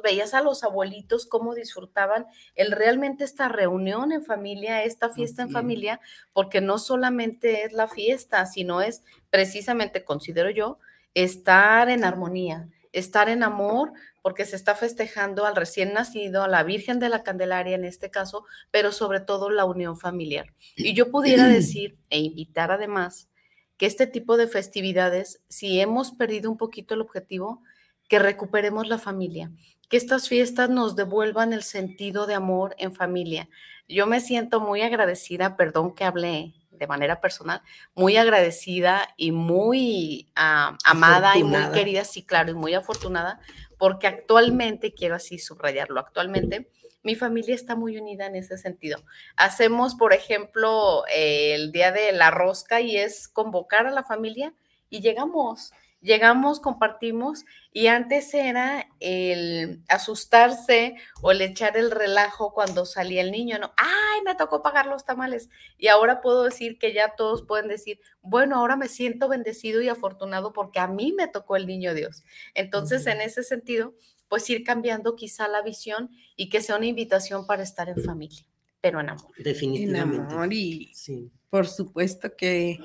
B: veías a los abuelitos cómo disfrutaban el realmente esta reunión en familia, esta fiesta en familia, porque no solamente es la fiesta, sino es precisamente, considero yo, estar en armonía, estar en amor, porque se está festejando al recién nacido, a la Virgen de la Candelaria en este caso, pero sobre todo la unión familiar. Y yo pudiera decir e invitar además que este tipo de festividades, si hemos perdido un poquito el objetivo, que recuperemos la familia, que estas fiestas nos devuelvan el sentido de amor en familia. Yo me siento muy agradecida, perdón que hablé de manera personal, muy agradecida y muy ah, amada y muy querida, sí, claro, y muy afortunada, porque actualmente, quiero así subrayarlo, actualmente mi familia está muy unida en ese sentido. Hacemos, por ejemplo, el día de la rosca y es convocar a la familia y llegamos llegamos, compartimos y antes era el asustarse o el echar el relajo cuando salía el niño, ¿no? Ay, me tocó pagar los tamales. Y ahora puedo decir que ya todos pueden decir, bueno, ahora me siento bendecido y afortunado porque a mí me tocó el niño Dios. Entonces, en ese sentido, pues ir cambiando quizá la visión y que sea una invitación para estar en familia, pero en amor.
C: Definitivamente.
I: En amor y sí. por supuesto que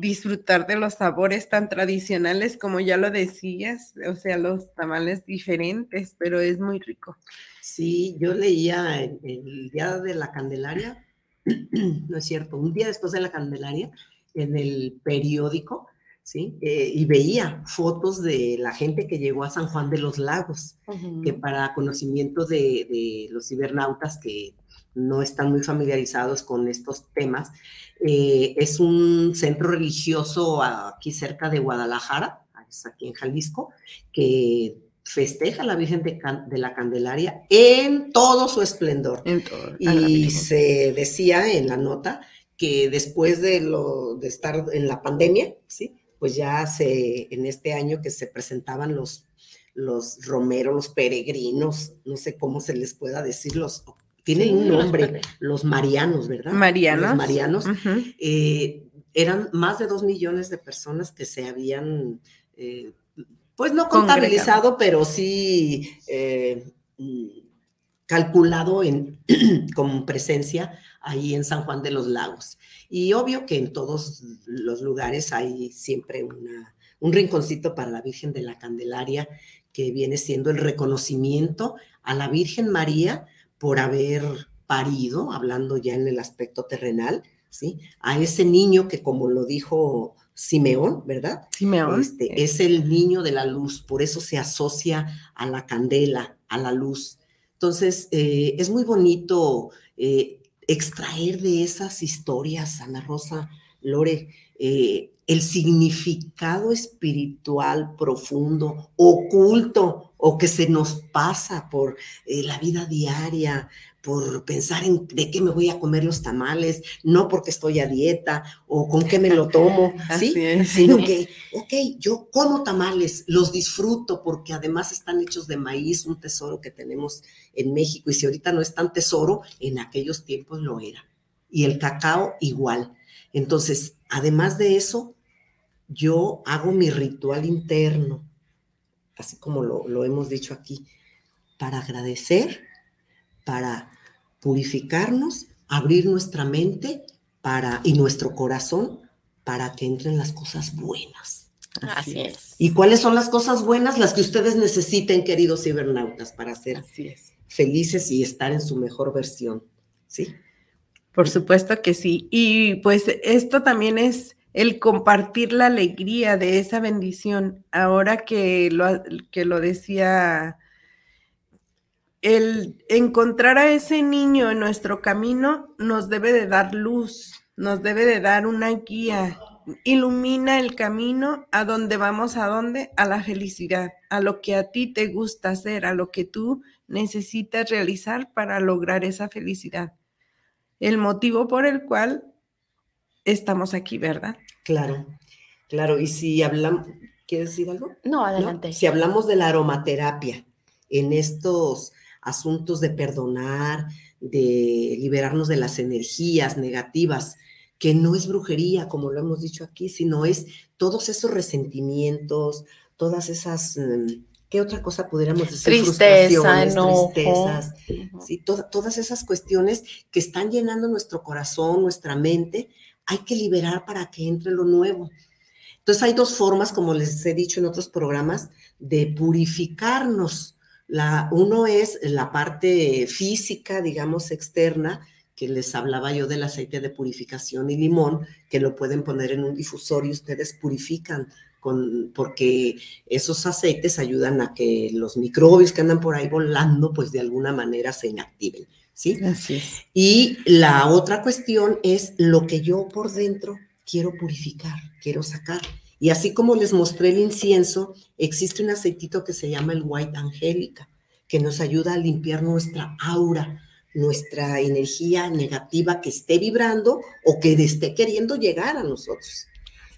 I: disfrutar de los sabores tan tradicionales como ya lo decías, o sea, los tamales diferentes, pero es muy rico.
C: Sí, yo leía el, día de la Candelaria, no es cierto, un día después de la Candelaria, en el periódico, ¿sí? Eh, y veía fotos de la gente que llegó a San Juan de los Lagos, que para conocimiento de, de los cibernautas que no están muy familiarizados con estos temas, eh, es un centro religioso aquí cerca de Guadalajara, aquí en Jalisco, que festeja a la Virgen de, la Candelaria en todo su esplendor. Y se decía en la nota que después de, lo, de estar en la pandemia, ¿sí? pues ya se, en este año que se presentaban los, los romeros, los peregrinos, no sé cómo se les pueda decir, los tienen un nombre, los marianos, ¿verdad?
I: Marianos.
C: Los marianos. Eh, eran más de dos millones de personas que se habían, eh, pues no contabilizado, pero sí eh, calculado en, con presencia ahí en San Juan de los Lagos. Y obvio que en todos los lugares hay siempre una, un rinconcito para la Virgen de la Candelaria, que viene siendo el reconocimiento a la Virgen María por haber parido, hablando ya en el aspecto terrenal, ¿sí? A ese niño que, como lo dijo Simeón, ¿verdad?
I: Simeón.
C: Este, es el niño de la luz, por eso se asocia a la candela, a la luz. Entonces, eh, es muy bonito eh, extraer de esas historias, Ana Rosa, Lore, eh, el significado espiritual profundo, oculto, o que se nos pasa por eh, la vida diaria, por pensar en de qué me voy a comer los tamales, no porque estoy a dieta o con qué me lo tomo, ¿sí? Sino que, ok, yo como tamales, los disfruto porque además están hechos de maíz, un tesoro que tenemos en México y si ahorita no es tan tesoro, en aquellos tiempos lo era. Y el cacao igual. Entonces, además de eso, yo hago mi ritual interno, así como lo, lo hemos dicho aquí, para agradecer, para purificarnos, abrir nuestra mente para, y nuestro corazón para que entren las cosas buenas.
B: Así es.
C: ¿Y cuáles son las cosas buenas? Las que ustedes necesiten, queridos cibernautas, para ser
I: Así es.
C: felices y estar en su mejor versión. ¿Sí?
I: Por supuesto que sí. Y pues esto también es el compartir la alegría de esa bendición. Ahora que lo, que lo decía, el encontrar a ese niño en nuestro camino nos debe de dar luz, nos debe de dar una guía, ilumina el camino a donde vamos, a dónde, a la felicidad, a lo que a ti te gusta hacer, a lo que tú necesitas realizar para lograr esa felicidad. El motivo por el cual estamos aquí, ¿verdad?
C: Claro, claro. Y si hablamos, ¿quieres decir algo?
B: No,
C: ¿No?
B: adelante.
C: Si hablamos de la aromaterapia en estos asuntos de perdonar, de liberarnos de las energías negativas, que no es brujería, como lo hemos dicho aquí, sino es todos esos resentimientos, todas esas, mm, ¿qué otra cosa pudiéramos decir?
B: Tristeza, enojo.
C: tristezas. ¿sí? Toda- todas esas cuestiones que están llenando nuestro corazón, nuestra mente, hay que liberar para que entre lo nuevo. Entonces hay dos formas, como les he dicho en otros programas, de purificarnos. La, uno es la parte física, digamos, externa, que les hablaba yo del aceite de purificación y limón, que lo pueden poner en un difusor y ustedes purifican, con, porque esos aceites ayudan a que los microbios que andan por ahí volando, pues de alguna manera se inactiven, ¿sí?
I: Así es.
C: Y la otra cuestión es lo que yo por dentro quiero purificar, quiero sacar. Y así como les mostré el incienso, existe un aceitito que se llama el White Angélica, que nos ayuda a limpiar nuestra aura, nuestra energía negativa que esté vibrando o que esté queriendo llegar a nosotros.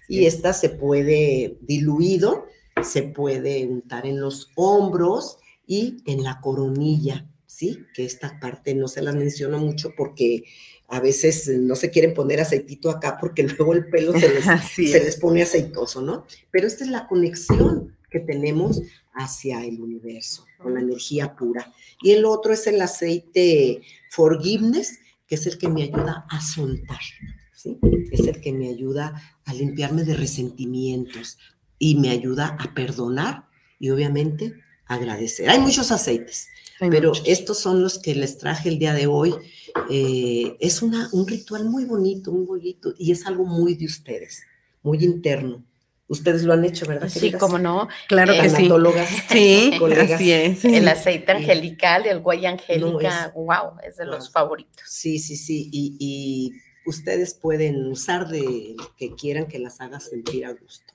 C: Y esta se puede diluido, se puede untar en los hombros y en la coronilla, ¿sí? Que esta parte no se la menciono mucho porque a veces no se quieren poner aceitito acá porque luego el pelo se les, se
I: es.
C: les pone aceitoso, ¿no? Pero esta es la conexión que tenemos hacia el universo, con la energía pura. Y el otro es el aceite Forgiveness, que es el que me ayuda a soltar, ¿sí? Es el que me ayuda a limpiarme de resentimientos y me ayuda a perdonar y obviamente agradecer. Hay muchos aceites,
I: Hay
C: pero
I: muchos.
C: estos son los que les traje el día de hoy. Eh, es una, un ritual muy bonito, muy bonito, y es algo muy de ustedes, muy interno. Ustedes lo han hecho, ¿verdad?
B: Sí,
C: queridas?
B: como no.
I: Claro que sí. Sí,
C: colegas.
I: así es.
B: El aceite angelical, el guay angélica,
C: es-
B: wow, es de los favoritos.
C: Sí, sí, sí, y, y ustedes pueden usar de lo que quieran que las haga sentir a gusto.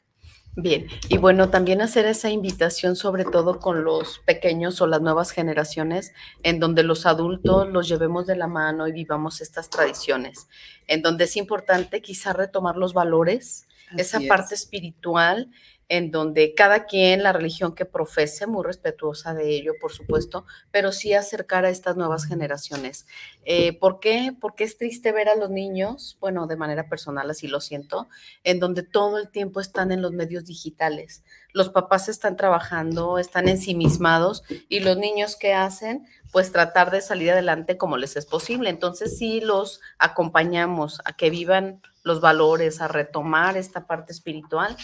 B: Bien, y bueno, también hacer esa invitación sobre todo con los pequeños o las nuevas generaciones, en donde los adultos los llevemos de la mano y vivamos estas tradiciones, en donde es importante quizá retomar los valores, esa
C: es.
B: parte espiritual, en donde cada quien, la religión que profese, muy respetuosa de ello, por supuesto, pero sí acercar a estas nuevas generaciones. Eh, ¿Por qué? Porque es triste ver a los niños, bueno, de manera personal así lo siento, en donde todo el tiempo están en los medios digitales. Los papás están trabajando, están ensimismados y los niños que hacen, pues tratar de salir adelante como les es posible. Entonces sí los acompañamos a que vivan los valores, a retomar esta parte espiritual,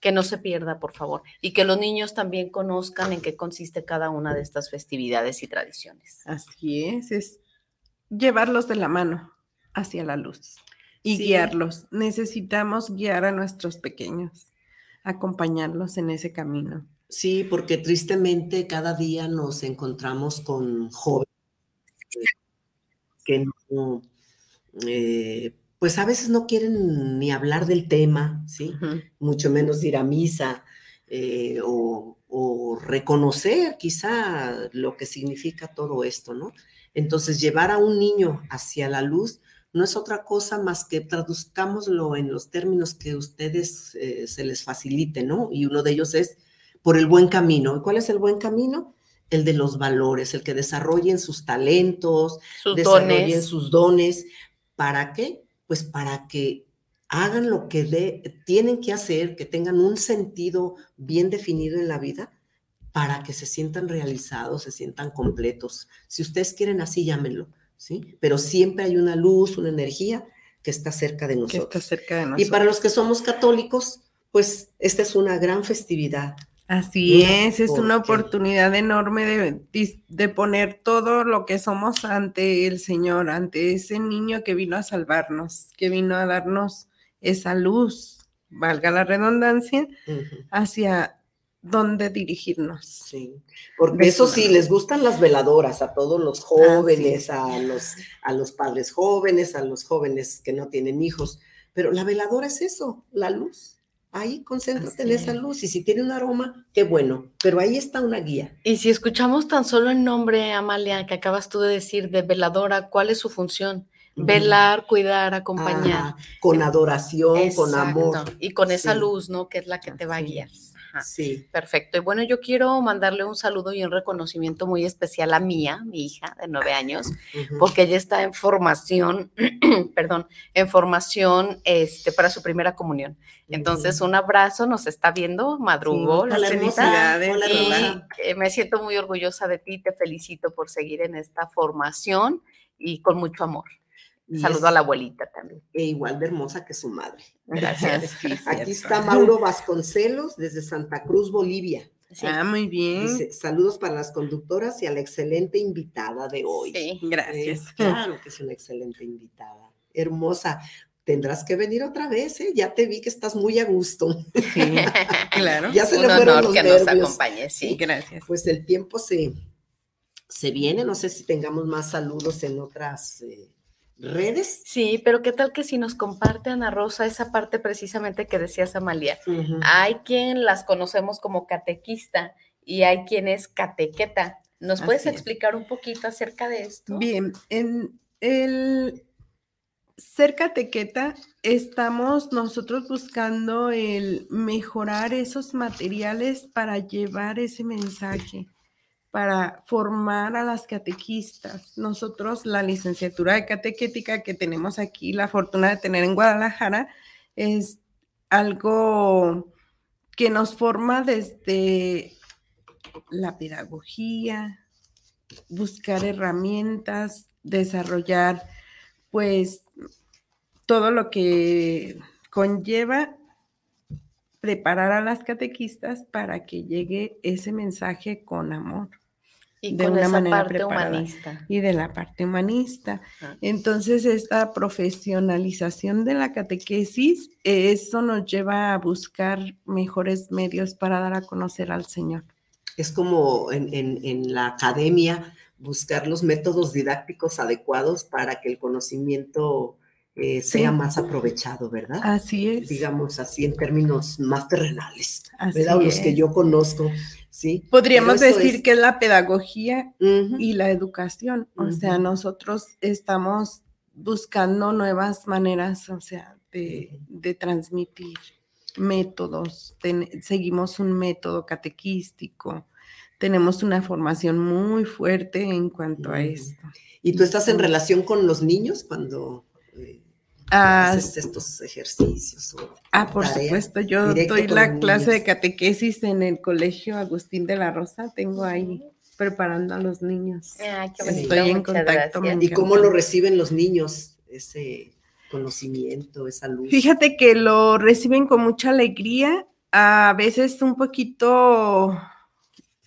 B: que no se pierda, por favor, y que los niños también conozcan en qué consiste cada una de estas festividades y tradiciones.
I: Así es, es llevarlos de la mano hacia la luz y
C: Sí.
I: guiarlos. Necesitamos guiar a nuestros pequeños, acompañarlos en ese camino.
C: Sí, porque tristemente cada día nos encontramos con jóvenes que no, eh, pues a veces no quieren ni hablar del tema, ¿sí? Mucho menos ir a misa eh, o, o reconocer quizá lo que significa todo esto, ¿no? Entonces, llevar a un niño hacia la luz no es otra cosa más que traduzcámoslo en los términos que ustedes eh, se les facilite, ¿no? Y uno de ellos es por el buen camino. ¿Y cuál es el buen camino? El de los valores, el que desarrollen sus talentos,
B: Sus
C: desarrollen
B: dones.
C: sus dones. ¿Para qué? Pues para que hagan lo que de- tienen que hacer, que tengan un sentido bien definido en la vida para que se sientan realizados, se sientan completos. Si ustedes quieren así, llámenlo, ¿sí? Pero siempre hay una luz, una energía que está cerca de
I: Que
C: nosotros.
I: está cerca de
C: Y
I: nosotros.
C: para los que somos católicos, pues esta es una gran festividad.
I: Así es, es una oportunidad enorme de, de poner todo lo que somos ante el Señor, ante ese niño que vino a salvarnos, que vino a darnos esa luz, valga la redundancia, hacia dónde dirigirnos.
C: Sí, porque
I: De
C: eso sí, les gustan las veladoras a todos los jóvenes, a los, a los padres jóvenes, a los jóvenes que no tienen hijos, pero la veladora es eso, la luz. Ahí concéntrate en esa
B: es.
C: luz y si tiene un aroma, qué bueno, pero ahí está una guía.
B: Y si escuchamos tan solo el nombre, Amalia, que acabas tú de decir, de veladora, ¿cuál es su función? Velar, cuidar, acompañar.
C: Ajá, con adoración, con amor.
B: Y con esa
C: Sí.
B: luz, ¿no? Que es la que te va a guiar. Ajá.
C: Sí.
B: Perfecto. Y bueno, yo quiero mandarle un saludo y un reconocimiento muy especial a Mía, mi hija de nueve años, porque ella está en formación, perdón, en formación este, para su primera comunión. Entonces, un abrazo, nos está viendo, madrugó
I: Sí,
B: la
C: Hola,
B: cenita.
I: felicidades,
C: Hola,
B: Y eh, me siento muy orgullosa de ti, te felicito por seguir en esta formación y con mucho amor.
C: Y
B: Saludo
C: es-
B: a la abuelita también.
C: e igual de hermosa que su madre.
B: Gracias.
I: Sí,
C: Aquí
I: cierto.
C: está Mauro Vasconcelos desde Santa Cruz, Bolivia.
B: Sí,
I: Ah, muy bien.
C: Dice, saludos para las conductoras y a la excelente invitada de hoy.
B: sí.
I: Gracias.
C: Eh, claro que es una excelente invitada. Hermosa. Tendrás que venir otra vez, ¿eh? Ya te vi que estás muy a gusto.
I: Sí, claro.
C: Ya se
B: Un
C: le fueron
B: honor
C: los
B: que nos acompañe,
I: Sí,
B: sí.
I: gracias.
C: Pues el tiempo se, se viene. No sé si tengamos más saludos en otras eh, redes.
B: Sí, pero ¿qué tal que si nos comparte Ana Rosa esa parte precisamente que decías, Amalia? Hay quien las conocemos como catequista y hay quien es catequeta. ¿Nos puedes
I: es.
B: explicar un poquito acerca de esto?
I: Bien, en el ser catequeta estamos nosotros buscando el mejorar esos materiales para llevar ese mensaje, para formar a las catequistas. Nosotros la licenciatura de catequética que tenemos aquí, la fortuna de tener en Guadalajara, es algo que nos forma desde la pedagogía, buscar herramientas, desarrollar pues todo lo que conlleva preparar a las catequistas para que llegue ese mensaje con amor
B: Y
I: de
B: con
I: una
B: esa
I: manera
B: parte
I: preparada.
B: humanista.
I: y de la parte humanista.
B: Ajá.
I: Entonces, esta profesionalización de la catequesis, eso nos lleva a buscar mejores medios para dar a conocer al Señor.
C: Es como en, en- en la academia buscar los métodos didácticos adecuados para que el conocimiento eh, sea
I: Sí.
C: más aprovechado, ¿verdad?
I: Así es.
C: Digamos así en términos más terrenales,
I: así
C: ¿verdad? Los que yo conozco, ¿sí?
I: Podríamos decir
C: es-
I: que es la pedagogía y la educación. O sea, nosotros estamos buscando nuevas maneras, o sea, de, de transmitir métodos. Ten- seguimos un método catequístico. Tenemos una formación muy fuerte en cuanto a esto.
C: ¿Y tú estás en relación con los niños cuando eh,
I: Ah,
C: haces estos ejercicios? o-
I: ah, por
C: tarea
I: supuesto, yo doy la clase de catequesis en el colegio Agustín de la Rosa. Tengo ahí preparando a los niños.
B: Ay, qué bonito,
I: Estoy en contacto.
C: ¿Y cómo lo reciben los niños? Ese conocimiento, esa luz.
I: Fíjate que lo reciben con mucha alegría, a veces un poquito,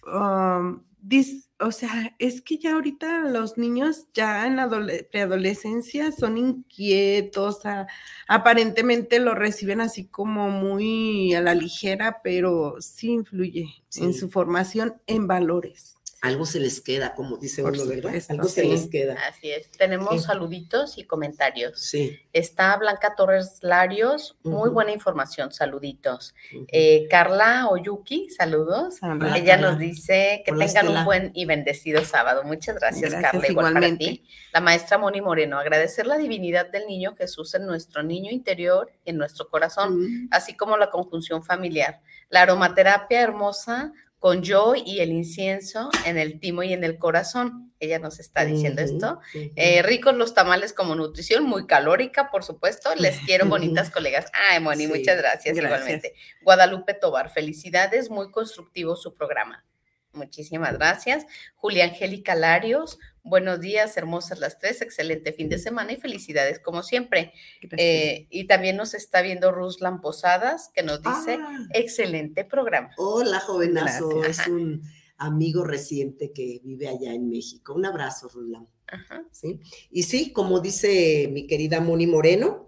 I: um, dis- o sea, es que ya ahorita los niños ya en la adole- preadolescencia son inquietos, a- aparentemente lo reciben así como muy a la ligera, pero sí influye en su formación en valores.
C: Algo se les queda, como dice
I: Por
C: uno, ¿verdad? Algo se les queda.
B: Así es. Tenemos
C: Sí.
B: saluditos y comentarios.
C: Sí.
B: Está Blanca Torres Larios, muy buena información, saluditos. Eh, Carla Oyuki, saludos.
I: Hola,
B: Ella
C: Carla.
B: nos dice que
C: Hola,
B: tengan
C: Estela.
B: un buen y bendecido sábado. Muchas gracias,
I: Gracias,
B: Carla. Igual
I: igualmente.
B: para ti. La maestra Moni Moreno, agradecer la divinidad del niño Jesús en nuestro niño interior, en nuestro corazón,
C: Mm.
B: así como la conjunción familiar. La aromaterapia hermosa con yo y el incienso en el timo y en el corazón. ella nos está diciendo esto. Eh, ricos los tamales como nutrición, muy calórica, por supuesto. Les quiero, bonitas colegas. Ay, Moni,
C: Sí,
B: muchas gracias,
I: gracias.
B: igualmente. Guadalupe Tobar, felicidades, muy constructivo su programa. Muchísimas gracias. Julia Angélica Larios, buenos días, hermosas las tres, excelente fin de semana y felicidades como siempre. Eh, y también nos está viendo Ruslan Posadas, que nos dice,
C: Ah,
B: excelente programa.
C: hola, jovenazo.
B: Gracias.
C: Es un amigo reciente que vive allá en México. Un abrazo.
B: Ajá.
C: ¿sí? Y sí, como dice mi querida Moni Moreno,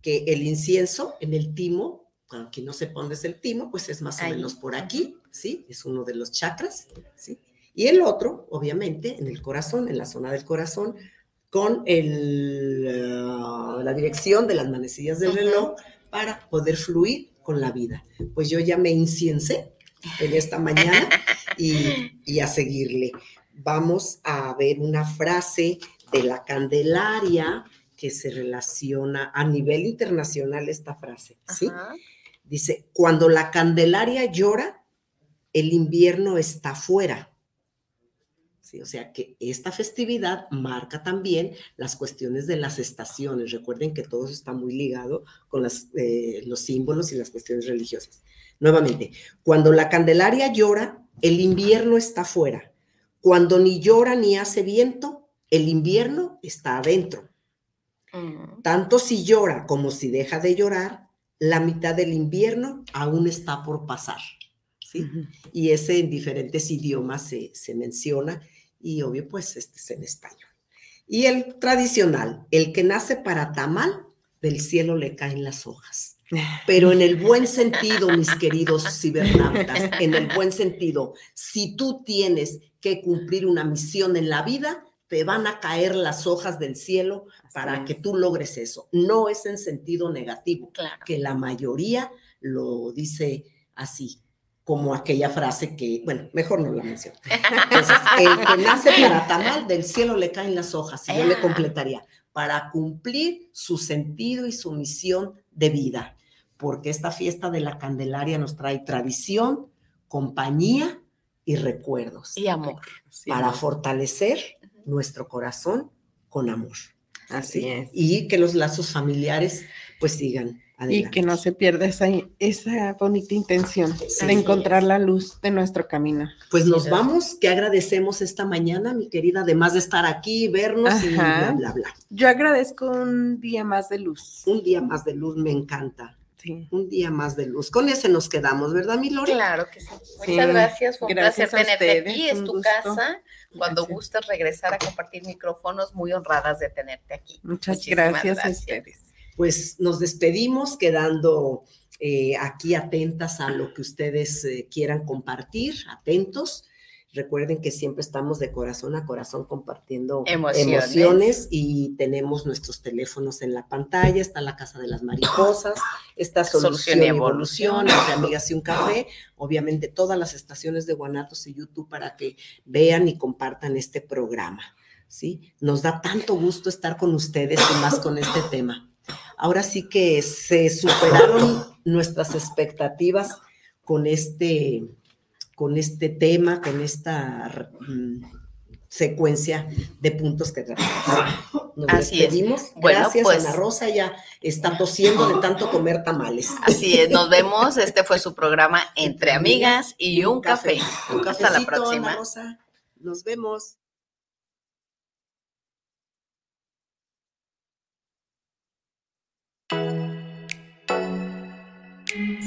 C: que el incienso en el timo, aquí no sé dónde es el timo, pues es más o menos por aquí, ¿sí? Es uno de los chakras, ¿sí? Y el otro, obviamente, en el corazón, en la zona del corazón, con el, ah, la dirección de las manecillas del reloj para poder fluir con la vida. Pues yo ya me inciencé en esta mañana y, y a seguirle. Vamos a ver una frase de la Candelaria que se relaciona a nivel internacional esta frase, ¿sí?
B: Ajá.
C: Dice, cuando la Candelaria llora, el invierno está fuera. Sí, o sea que esta festividad marca también las cuestiones de las estaciones. Recuerden que todo eso está muy ligado con las, eh, los símbolos y las cuestiones religiosas. Nuevamente, cuando la Candelaria llora, el invierno está fuera. Cuando ni llora ni hace viento, el invierno está adentro.
B: Mm.
C: Tanto si llora como si deja de llorar, la mitad del invierno aún está por pasar. ¿sí?
I: Ujú.
C: Y ese en diferentes idiomas se, se menciona y obvio pues este es en español. Y el tradicional, el que nace para tamal, del cielo le caen las hojas. Pero en el buen sentido, mis queridos cibernautas, en el buen sentido, si tú tienes que cumplir una misión en la vida, te van a caer las hojas del cielo para que tú logres eso. No es en sentido negativo,
B: Claro.
C: que la mayoría lo dice así, como aquella frase que, bueno, mejor no la menciono. Entonces, el que nace para tamal, del cielo le caen las hojas, y yo le
B: Ah.
C: completaría, para cumplir su sentido y su misión de vida, porque esta fiesta de la Candelaria nos trae tradición, compañía y recuerdos
B: Y amor.
I: Sí,
C: para
I: amor.
C: fortalecer nuestro corazón con amor.
I: Así
C: ¿sí?
I: es.
C: Y que los lazos familiares pues sigan
I: Y que no se pierda esa, esa bonita intención
C: Sí.
I: de encontrar la luz de nuestro camino.
C: Pues nos
B: Sí,
C: vamos, que agradecemos esta mañana, mi querida, además de estar aquí, vernos y bla, bla, bla.
I: Yo agradezco un día más de luz.
C: Un día más de luz me encanta.
I: Sí.
C: Un día más de luz. Con ese nos quedamos, ¿verdad, mi Lore?
B: Claro que sí.
I: Sí,
B: Muchas gracias. Fue un
I: gracias
B: placer tenerte aquí. Es tu
I: gusto.
B: casa. Cuando
I: Gracias.
B: gustes regresar a compartir micrófonos, muy honradas de tenerte aquí.
I: Muchas
B: Muchísimas
I: gracias, a
B: gracias.
I: ustedes.
C: Pues nos despedimos quedando eh, aquí atentas a lo que ustedes eh, quieran compartir, atentos. Recuerden que siempre estamos de corazón a corazón compartiendo
B: Emociones.
C: emociones y tenemos nuestros teléfonos en la pantalla, está la Casa de las Mariposas, está Solución, y Evolución, entre Amigas y un Café, obviamente todas las estaciones de Guanatos y YouTube para que vean y compartan este programa. ¿sí? Nos da tanto gusto estar con ustedes y más con este tema. Ahora sí que se superaron nuestras expectativas con este, con este tema, con esta mm, secuencia de puntos que tratamos. Nos
B: Así es.
C: despedimos.
B: Bueno,
C: Gracias,
B: pues-
C: Ana Rosa ya está tosiendo de tanto comer tamales.
B: Así es, nos vemos. Este fue su programa Entre Amigas y un Café.
C: Un
B: Hasta la
C: Ana
B: próxima.
C: Rosa. Nos vemos.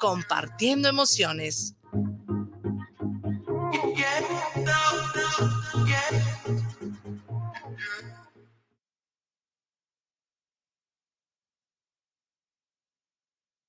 D: compartiendo emociones.